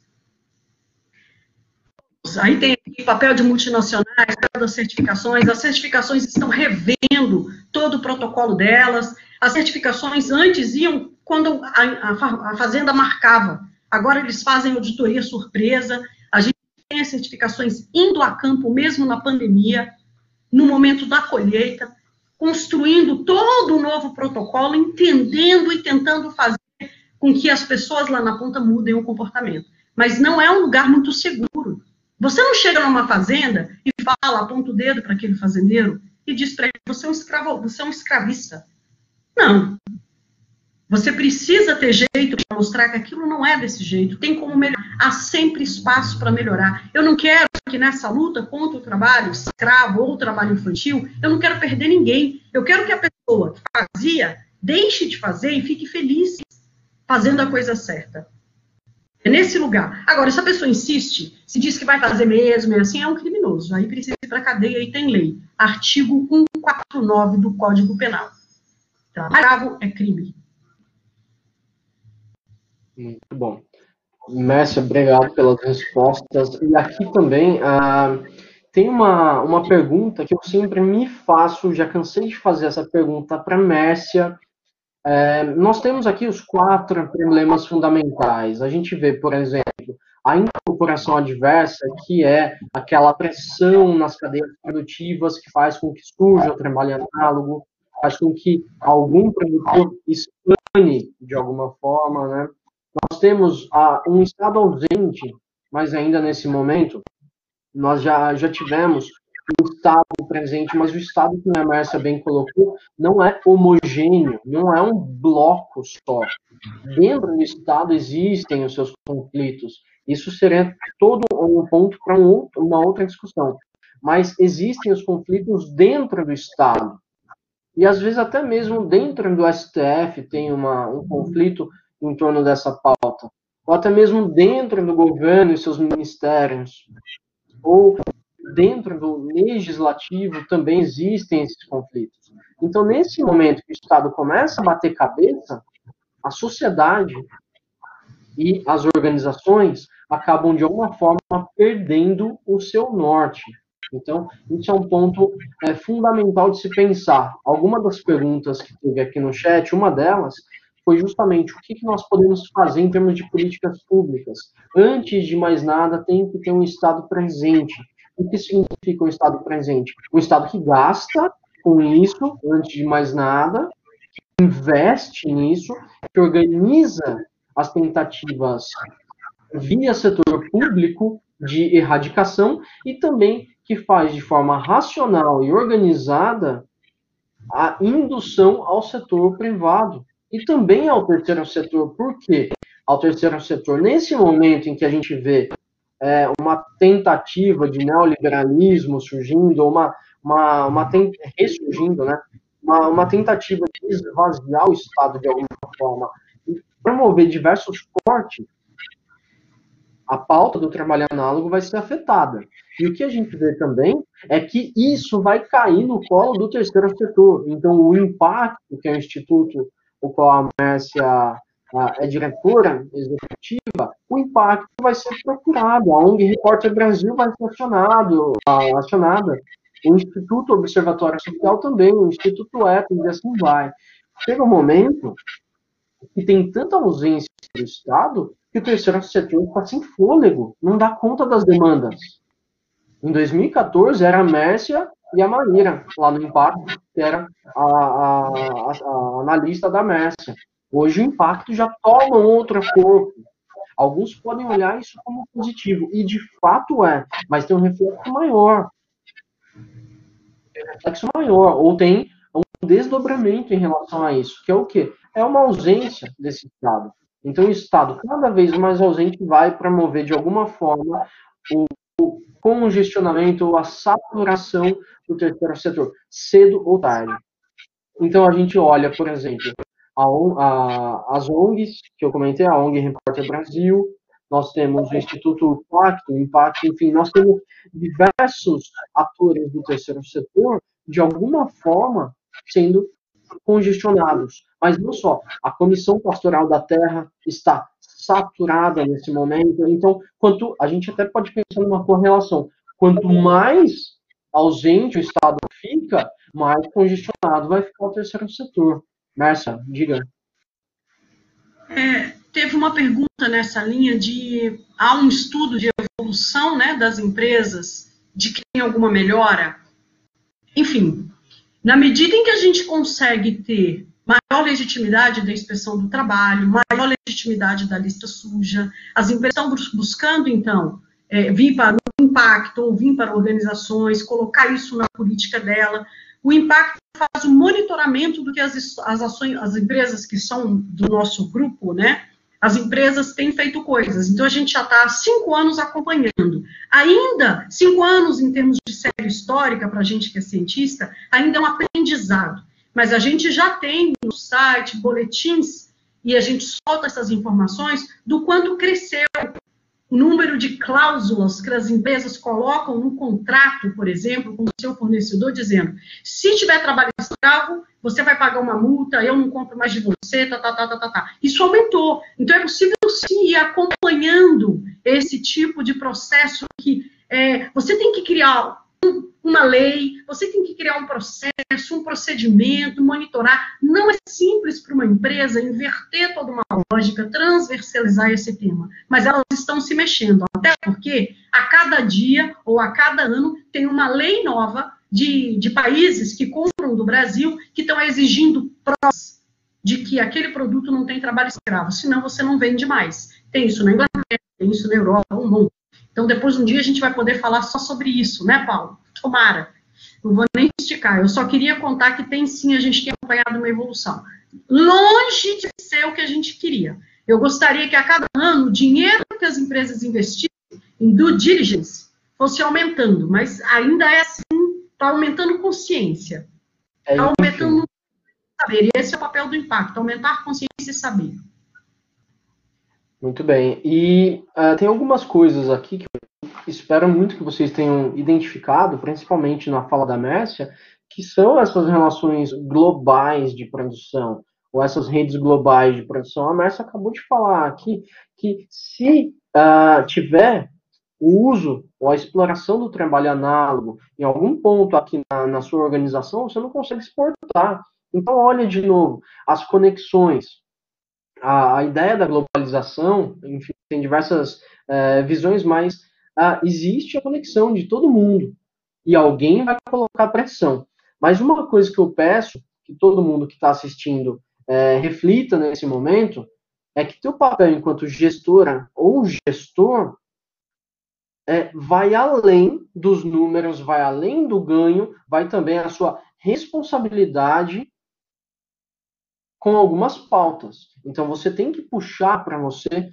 Aí tem papel de multinacionais, das certificações. As certificações estão revendo todo o protocolo delas. As certificações antes iam quando a, a, a Fazenda marcava. Agora eles fazem auditoria surpresa, as certificações indo a campo mesmo na pandemia, no momento da colheita, construindo todo um novo protocolo, entendendo e tentando fazer com que as pessoas lá na ponta mudem o comportamento. Mas não é um lugar muito seguro. Você não chega numa fazenda e fala, aponta o dedo para aquele fazendeiro e diz para ele: você é um escravo, você é um escravista. Não. Você precisa ter jeito para mostrar que aquilo não é desse jeito. Tem como melhorar. Há sempre espaço para melhorar. Eu não quero que nessa luta contra o trabalho escravo ou o trabalho infantil, eu não quero perder ninguém. Eu quero que a pessoa que fazia deixe de fazer e fique feliz fazendo a coisa certa. É nesse lugar. Agora, se a pessoa insiste, se diz que vai fazer mesmo, é assim, é um criminoso. Aí precisa ir para a cadeia e tem lei. Artigo 149 do Código Penal. Trabalho é crime. Muito bom. Mércia, obrigado pelas respostas. E aqui também ah, tem uma, uma pergunta que eu sempre me faço, já cansei de fazer essa pergunta para Mércia. É, nós temos aqui os quatro problemas fundamentais. A gente vê, por exemplo, a incorporação adversa, que é aquela pressão nas cadeias produtivas que faz com que surja o trabalho análogo, faz com que algum produtor expane de alguma forma, né? Nós temos ah, um Estado ausente, mas ainda nesse momento, nós já, já tivemos um Estado presente, mas o Estado, que a Márcia bem colocou, não é homogêneo, não é um bloco só. Dentro do Estado existem os seus conflitos. Isso seria todo um ponto para um uma outra discussão. Mas existem os conflitos dentro do Estado. E às vezes até mesmo dentro do STF tem uma, um conflito em torno dessa pauta, ou até mesmo dentro do governo e seus ministérios, ou dentro do legislativo também existem esses conflitos. Então, nesse momento que o Estado começa a bater cabeça, a sociedade e as organizações acabam, de alguma forma, perdendo o seu norte. Então, isso é um ponto é, fundamental de se pensar. Alguma das perguntas que teve aqui no chat, uma delas foi justamente o que, nós podemos fazer em termos de políticas públicas. Antes de mais nada, tem que ter um Estado presente. O que significa um Estado presente? Um Estado que gasta com isso, antes de mais nada, investe nisso, que organiza as tentativas via setor público de erradicação e também que faz de forma racional e organizada a indução ao setor privado e também ao terceiro setor. Por quê? Ao terceiro setor, nesse momento em que a gente vê é, uma tentativa de neoliberalismo surgindo, uma, uma, uma ressurgindo, né? Uma, uma tentativa de esvaziar o Estado de alguma forma e promover diversos cortes, a pauta do trabalho análogo vai ser afetada. E o que a gente vê também é que isso vai cair no colo do terceiro setor. Então, o impacto que o Instituto o qual a Mércia é diretora executiva, o impacto vai ser procurado. A ONG Repórter Brasil vai ser acionado, acionada. O Instituto Observatório Social também, o Instituto Etos e assim vai. Chega um momento que tem tanta ausência do Estado que o terceiro setor está sem fôlego, não dá conta das demandas. Em 2014 era a Mércia e a Maíra, lá no Impacto, que era a, a, a, a analista da Mércia. Hoje o Impacto já toma outro corpo. Alguns podem olhar isso como positivo, e de fato é, mas tem um reflexo maior. Reflexo maior, ou tem um desdobramento em relação a isso, que é o quê? É uma ausência desse Estado. Então, o Estado, cada vez mais ausente, vai promover, de alguma forma, o congestionamento ou a saturação do terceiro setor, cedo ou tarde. Então, a gente olha, por exemplo, a, a, as ONGs, que eu comentei, a ONG Repórter Brasil, nós temos o Instituto Pacto, Impacto, enfim, nós temos diversos atores do terceiro setor, de alguma forma, sendo congestionados. Mas não só, a Comissão Pastoral da Terra está saturada nesse momento. Então, quanto a gente até pode pensar numa correlação. Quanto mais ausente o Estado fica, mais congestionado vai ficar o terceiro setor. Márcia, diga. É, teve uma pergunta nessa linha de há um estudo de evolução né, das empresas, de que tem alguma melhora. Enfim, na medida em que a gente consegue ter maior legitimidade da inspeção do trabalho, maior legitimidade da lista suja, as empresas estão buscando, então, é, vir para o impacto ou vir para organizações, colocar isso na política dela. O impacto faz o monitoramento do que as, as ações, as empresas que são do nosso grupo, né? As empresas têm feito coisas. Então a gente já está há cinco anos acompanhando. Ainda cinco anos em termos de série histórica para a gente que é cientista, ainda é um aprendizado. Mas a gente já tem no site boletins e a gente solta essas informações do quanto cresceu o número de cláusulas que as empresas colocam no contrato, por exemplo, com o seu fornecedor, dizendo: se tiver trabalho escravo, você vai pagar uma multa, eu não compro mais de você, tá, tá, tá, tá, tá, tá. Isso aumentou. Então é possível sim ir acompanhando esse tipo de processo que é, você tem que criar uma lei, você tem que criar um processo, um procedimento, monitorar. Não é simples para uma empresa inverter toda uma lógica, transversalizar esse tema, mas elas estão se mexendo, até porque a cada dia ou a cada ano tem uma lei nova de, de países que compram do Brasil que estão exigindo provas de que aquele produto não tem trabalho escravo, senão você não vende mais. Tem isso na Inglaterra, tem isso na Europa, um monte. Então, depois um dia a gente vai poder falar só sobre isso, né, Paulo? Tomara. Não vou nem esticar. Eu só queria contar que tem sim, a gente tem acompanhado uma evolução. Longe de ser o que a gente queria. Eu gostaria que a cada ano o dinheiro que as empresas investissem em due diligence fosse aumentando, mas ainda é assim, está aumentando consciência. Está é aumentando saber. E esse é o papel do impacto, aumentar consciência e saber. Muito bem. E uh, tem algumas coisas aqui que eu espero muito que vocês tenham identificado, principalmente na fala da Mércia, que são essas relações globais de produção, ou essas redes globais de produção. A Mércia acabou de falar aqui que se uh, tiver o uso ou a exploração do trabalho análogo em algum ponto aqui na, na sua organização, você não consegue exportar. Então, olha de novo, as conexões, a, a ideia da globalização, enfim, tem diversas é, visões, mas uh, existe a conexão de todo mundo e alguém vai colocar pressão. Mas uma coisa que eu peço que todo mundo que está assistindo é, reflita nesse momento é que teu papel enquanto gestora ou gestor é, vai além dos números, vai além do ganho, vai também a sua responsabilidade com algumas pautas. Então você tem que puxar para você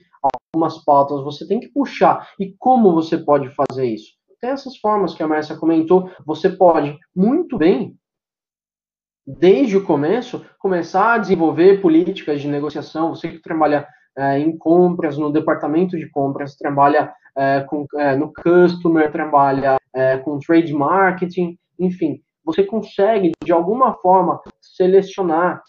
algumas pautas, você tem que puxar. E como você pode fazer isso? Tem essas formas que a Márcia comentou, você pode muito bem desde o começo começar a desenvolver políticas de negociação, você que trabalha é, em compras, no departamento de compras, trabalha é, com, é, no customer, trabalha com trade marketing, enfim, você consegue de alguma forma selecionar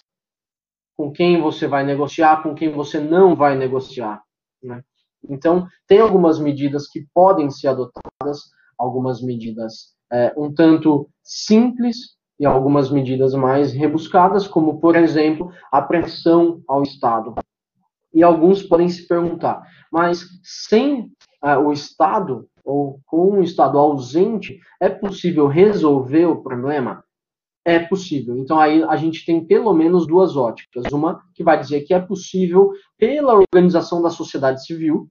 com quem você vai negociar, com quem você não vai negociar. Né? Então, tem algumas medidas que podem ser adotadas, algumas medidas é, um tanto simples e algumas medidas mais rebuscadas, como, por exemplo, a pressão ao Estado. E alguns podem se perguntar, mas sem é, o Estado, ou com um Estado ausente, é possível resolver o problema? É possível. Então aí a gente tem pelo menos duas óticas. Uma que vai dizer que é possível pela organização da sociedade civil,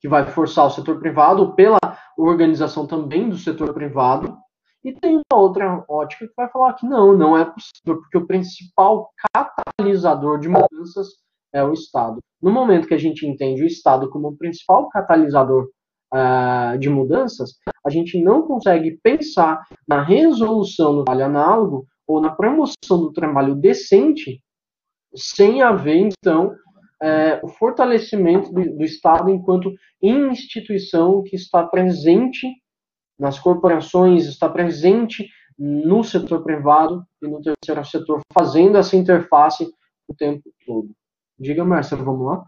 que vai forçar o setor privado, pela organização também do setor privado, e tem uma outra ótica que vai falar que não, não é possível, porque o principal catalisador de mudanças é o Estado. No momento que a gente entende o Estado como o principal catalisador uh, de mudanças, a gente não consegue pensar na resolução do trabalho análogo ou na promoção do trabalho decente sem haver, então, é, o fortalecimento do, do, Estado enquanto instituição que está presente nas corporações, está presente no setor privado e no terceiro setor, fazendo essa interface o tempo todo. Diga, Marcelo, vamos lá?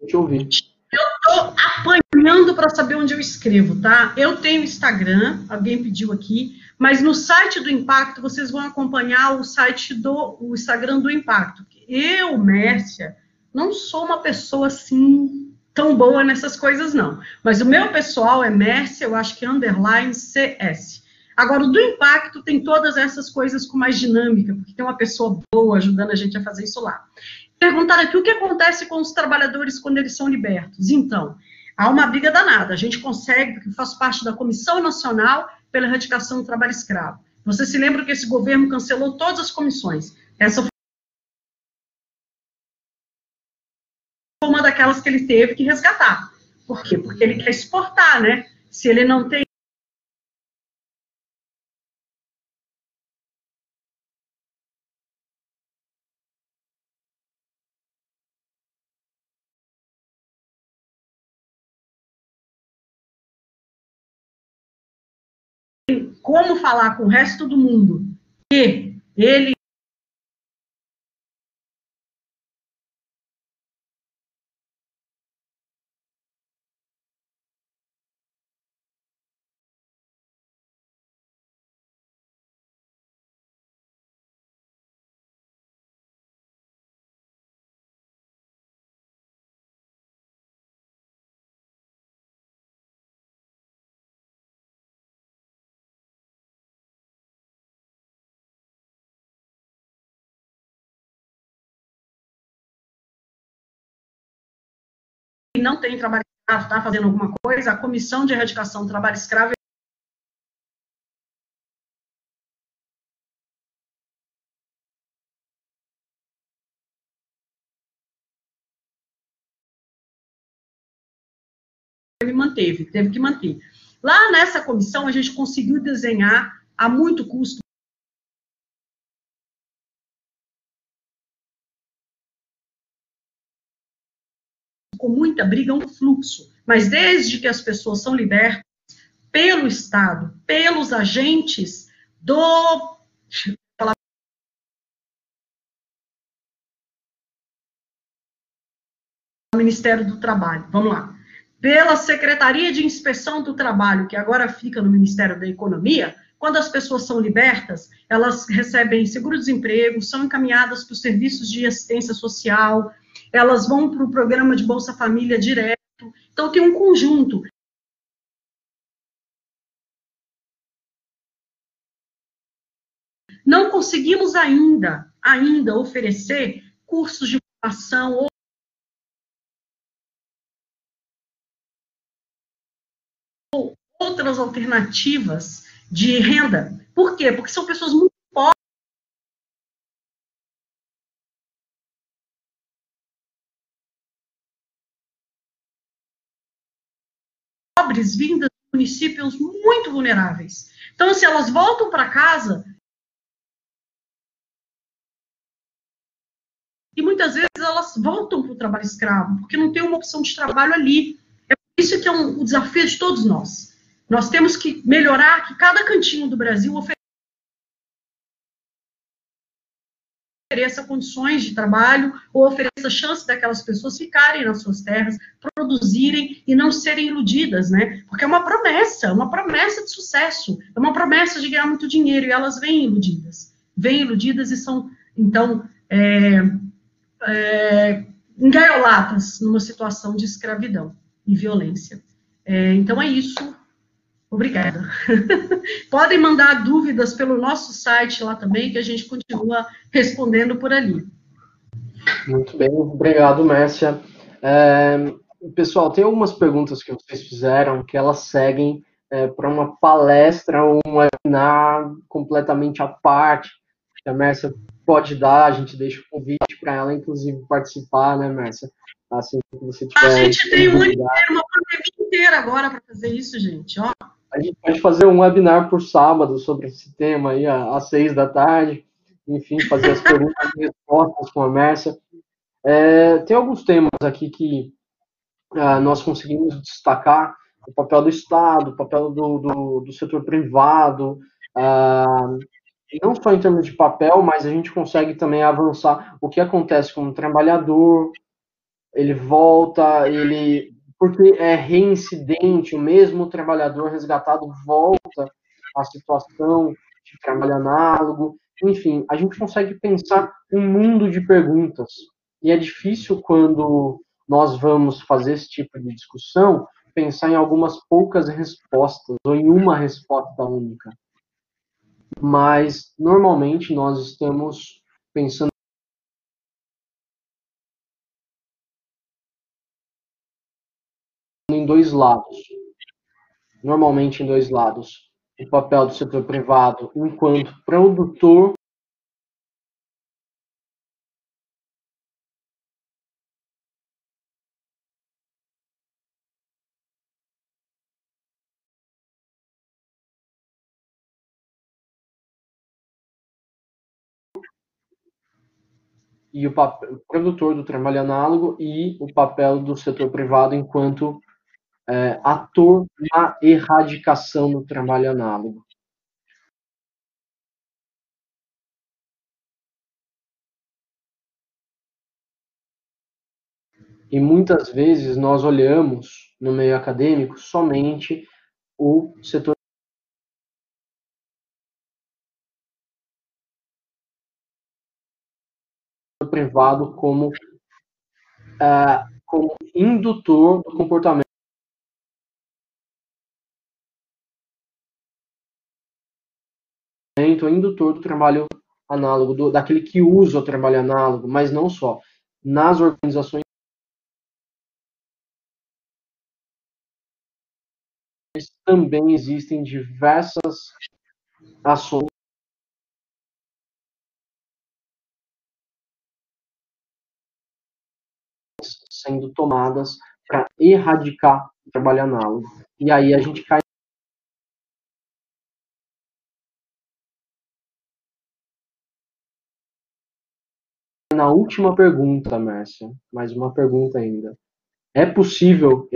Não te ouvir. Eu estou apanhando para saber onde eu escrevo, tá? Eu tenho Instagram, alguém pediu aqui, mas no site do Impacto vocês vão acompanhar o site do o Instagram do Impacto. Eu, Mércia, não sou uma pessoa assim tão boa nessas coisas, não. Mas o meu pessoal é Mércia, eu acho que é underline CS. Agora, o do impacto tem todas essas coisas com mais dinâmica, porque tem uma pessoa boa ajudando a gente a fazer isso lá. Perguntaram aqui o que acontece com os trabalhadores quando eles são libertos. Então, há uma briga danada. A gente consegue, porque faço parte da Comissão Nacional pela Erradicação do Trabalho Escravo. Você se lembra que esse governo cancelou todas as comissões. Essa foi uma daquelas que ele teve que resgatar. Por quê? Porque ele quer exportar, né? Se ele não tem como falar com o resto do mundo que ele não tem trabalho escravo, está fazendo alguma coisa, a Comissão de Erradicação do Trabalho Escravo me manteve, teve que manter. Lá nessa comissão, a gente conseguiu desenhar a muito custo muita briga, um fluxo. Mas desde que as pessoas são libertas pelo Estado, pelos agentes do. Ministério do Trabalho, vamos lá. Pela Secretaria de Inspeção do Trabalho, que agora fica no Ministério da Economia, quando as pessoas são libertas, elas recebem seguro-desemprego, são encaminhadas para os serviços de assistência social, elas vão para o programa de Bolsa Família direto. Então, tem um conjunto. Não conseguimos ainda, ainda oferecer cursos de formação ou outras alternativas de renda. Por quê? Porque são pessoas muito pobres vindas de municípios muito vulneráveis. Então, se elas voltam para casa, e muitas vezes elas voltam para o trabalho escravo, porque não tem uma opção de trabalho ali. É isso que é um, um desafio de todos nós. Nós temos que melhorar que cada cantinho do Brasil ofereça ofereça condições de trabalho ou ofereça chance daquelas pessoas ficarem nas suas terras, produzirem e não serem iludidas, né? Porque é uma promessa, uma promessa de sucesso, é uma promessa de ganhar muito dinheiro e elas vêm iludidas, vêm iludidas e são, então, é, é, engaioladas numa situação de escravidão e violência. É, então é isso. Obrigada. [LAUGHS] Podem mandar dúvidas pelo nosso site lá também, que a gente continua respondendo por ali. Muito bem, obrigado, Mércia. É, pessoal, tem algumas perguntas que vocês fizeram que elas seguem é, para uma palestra ou um webinar completamente à parte. A Mércia pode dar, a gente deixa o convite para ela, inclusive, participar, né, Mércia? Assim que você tiver. A gente tem um ano inteiro, uma pandemia inteira agora para fazer isso, gente. Ó. A gente pode fazer um webinar por sábado sobre esse tema aí, às seis da tarde. Enfim, fazer as perguntas e respostas com a Mércia. É, tem alguns temas aqui que uh, nós conseguimos destacar. O papel do Estado, o papel do, do, do setor privado, uh, não só em termos de papel, mas a gente consegue também avançar o que acontece com o trabalhador, ele volta, ele porque é reincidente, o mesmo trabalhador resgatado volta à situação de trabalho análogo, enfim, a gente consegue pensar um mundo de perguntas. E é difícil quando nós vamos fazer esse tipo de discussão pensar em algumas poucas respostas ou em uma resposta única. Mas normalmente nós estamos pensando em dois lados. Normalmente em dois lados. O papel do setor privado enquanto produtor e o, papel, produtor do trabalho análogo e o papel do setor privado enquanto é, ator na erradicação do trabalho análogo. E muitas vezes nós olhamos no meio acadêmico somente o setor privado como, uh, como indutor do comportamento indutor do trabalho análogo, do, daquele que usa o trabalho análogo, mas não só. Nas organizações também existem diversas ações sendo tomadas para erradicar o trabalho análogo. E aí a gente cai na última pergunta, Márcia. Mais uma pergunta ainda. É possível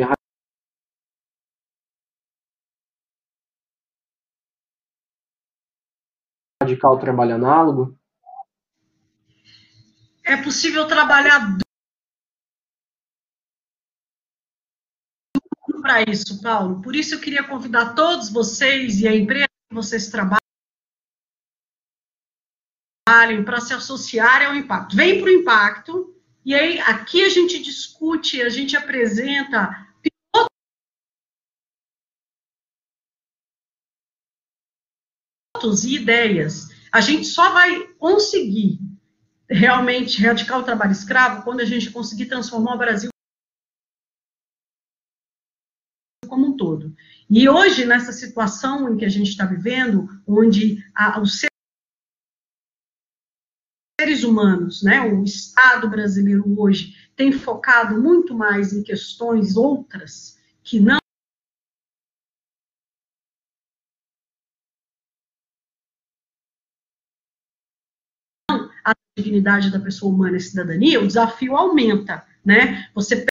erradicar o trabalho análogo? É possível trabalhar para isso, Paulo. Por isso eu queria convidar todos vocês e a empresa que vocês trabalham para se associarem ao impacto. Vem para o impacto, e aí aqui a gente discute, a gente apresenta pilotos e ideias. A gente só vai conseguir realmente erradicar o trabalho escravo quando a gente conseguir transformar o Brasil como um todo. E hoje, nessa situação em que a gente está vivendo, onde a, o seres humanos, né, o Estado brasileiro hoje tem focado muito mais em questões outras que não a dignidade da pessoa humana e cidadania, o desafio aumenta, né? Você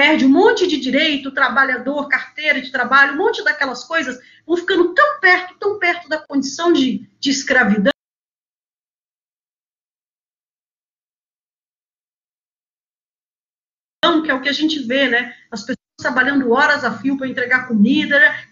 perde um monte de direito, trabalhador, carteira de trabalho, um monte daquelas coisas vão ficando tão perto, tão perto da condição de, de escravidão. Que é o que a gente vê, né? As pessoas trabalhando horas a fio para entregar comida, né?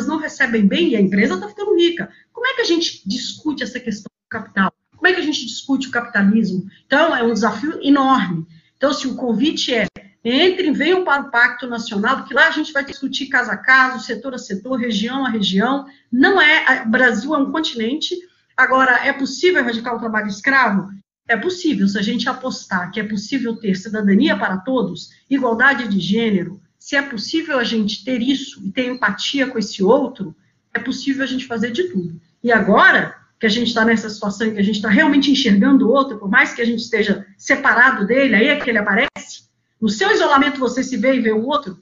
Cansadas não recebem bem e a empresa está ficando rica. Como é que a gente discute essa questão do capital? Como é que a gente discute o capitalismo? Então, é um desafio enorme. Então, se o convite é entrem, venham para o Pacto Nacional, porque lá a gente vai discutir caso a caso, setor a setor, região a região. Não é, o Brasil é um continente. Agora, é possível erradicar o trabalho escravo? É possível, se a gente apostar que é possível ter cidadania para todos, igualdade de gênero, se é possível a gente ter isso e ter empatia com esse outro, é possível a gente fazer de tudo. E agora que a gente está nessa situação em que a gente está realmente enxergando o outro, por mais que a gente esteja separado dele, aí é que ele aparece. No seu isolamento você se vê e vê o outro,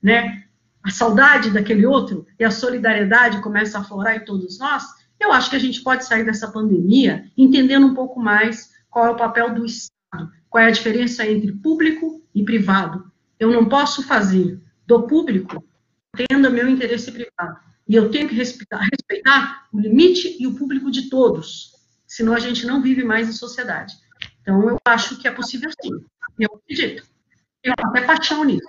né? a saudade daquele outro e a solidariedade começa a aflorar em todos nós, eu acho que a gente pode sair dessa pandemia entendendo um pouco mais qual é o papel do Estado, qual é a diferença entre público e privado. Eu não posso fazer do público tendo meu interesse privado. E eu tenho que respeitar, respeitar o limite e o público de todos, senão a gente não vive mais em sociedade. Então, eu acho que é possível sim. Eu acredito. Tenho até paixão nisso.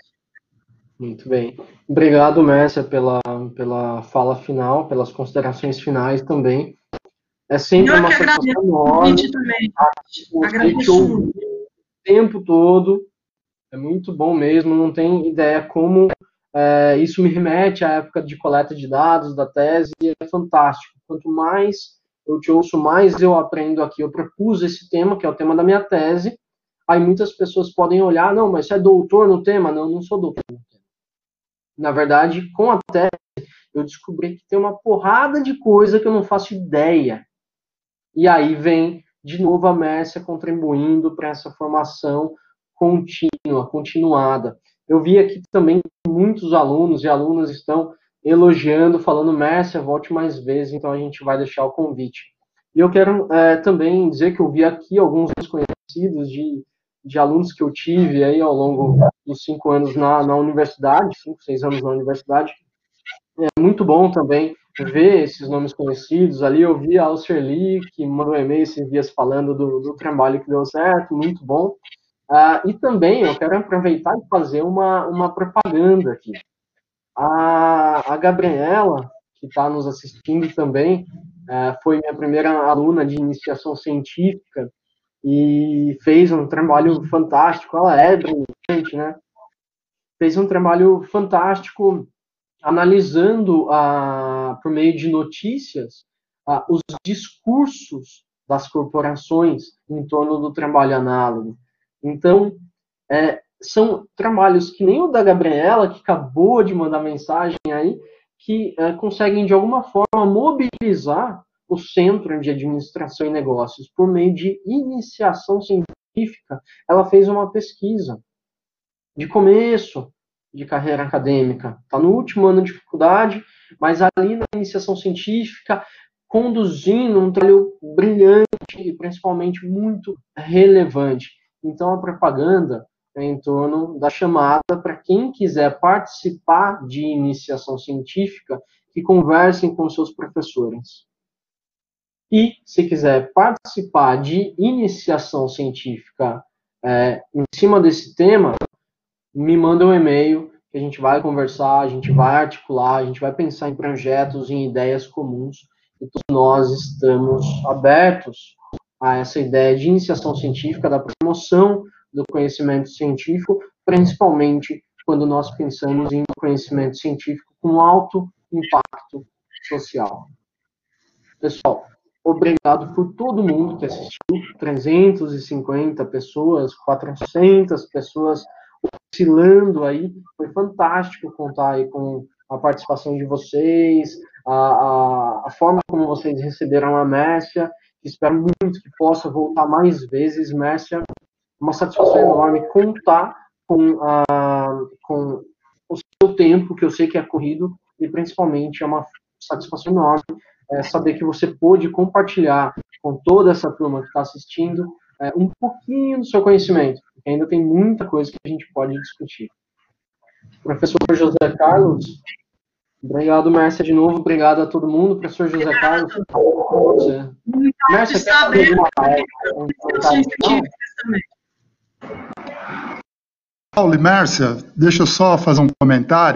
Muito bem. Obrigado, Mércia, pela, pela fala final, pelas considerações finais também. É sempre eu uma satisfação enorme. também. Agradeço o tempo todo. É muito bom mesmo. Não tem ideia como é, isso me remete à época de coleta de dados da tese e é fantástico. Quanto mais eu te ouço, mais eu aprendo aqui. Eu propus esse tema, que é o tema da minha tese. Aí muitas pessoas podem olhar, não, mas você é doutor no tema? Não, não sou doutor no tema. Na verdade, com a tese, eu descobri que tem uma porrada de coisa que eu não faço ideia. E aí vem, de novo, a Mércia contribuindo para essa formação contínua, continuada. Eu vi aqui também muitos alunos e alunas estão elogiando, falando, Mércia, volte mais vezes, então a gente vai deixar o convite. E eu quero é, também dizer que eu vi aqui alguns conhecidos de, de alunos que eu tive aí ao longo dos cinco anos na, na universidade, cinco, seis anos na universidade. É muito bom também ver esses nomes conhecidos ali. Eu vi a Alcerli, que mandou um e-mail esses dias falando do, do trabalho que deu certo, muito bom. Uh, e também eu quero aproveitar e fazer uma, uma propaganda aqui. A, a Gabriela, que está nos assistindo também, uh, foi minha primeira aluna de iniciação científica e fez um trabalho fantástico. Ela é brilhante, né? Fez um trabalho fantástico analisando, uh, por meio de notícias, uh, os discursos das corporações em torno do trabalho análogo. Então, é, são trabalhos que nem o da Gabriela, que acabou de mandar mensagem aí, que é, conseguem, de alguma forma, mobilizar o Centro de Administração e Negócios por meio de iniciação científica. Ela fez uma pesquisa de começo de carreira acadêmica. Está no último ano de faculdade, mas ali na iniciação científica, conduzindo um trabalho brilhante e principalmente muito relevante. Então, a propaganda é em torno da chamada para quem quiser participar de iniciação científica, que conversem com seus professores. E, se quiser participar de iniciação científica é, em cima desse tema, me manda um e-mail que a gente vai conversar, a gente vai articular, a gente vai pensar em projetos, em ideias comuns, e todos nós estamos abertos a essa ideia de iniciação científica, da promoção do conhecimento científico, principalmente quando nós pensamos em conhecimento científico com alto impacto social. Pessoal, obrigado por todo mundo que assistiu, 350 pessoas, 400 pessoas oscilando aí, foi fantástico contar aí com a participação de vocês, a, a, a forma como vocês receberam a Mércia, Espero muito que possa voltar mais vezes, Mércia. Uma satisfação enorme contar com, a, com o seu tempo, que eu sei que é corrido, e principalmente é uma satisfação enorme é, saber que você pôde compartilhar com toda essa turma que está assistindo é, um pouquinho do seu conhecimento, porque ainda tem muita coisa que a gente pode discutir. Professor José Carlos, Obrigado, Márcia, de novo. Obrigado a todo mundo. Professor José. Carlos, você. Márcia, quer fazer uma Paulo e Márcia, deixa eu só fazer um comentário.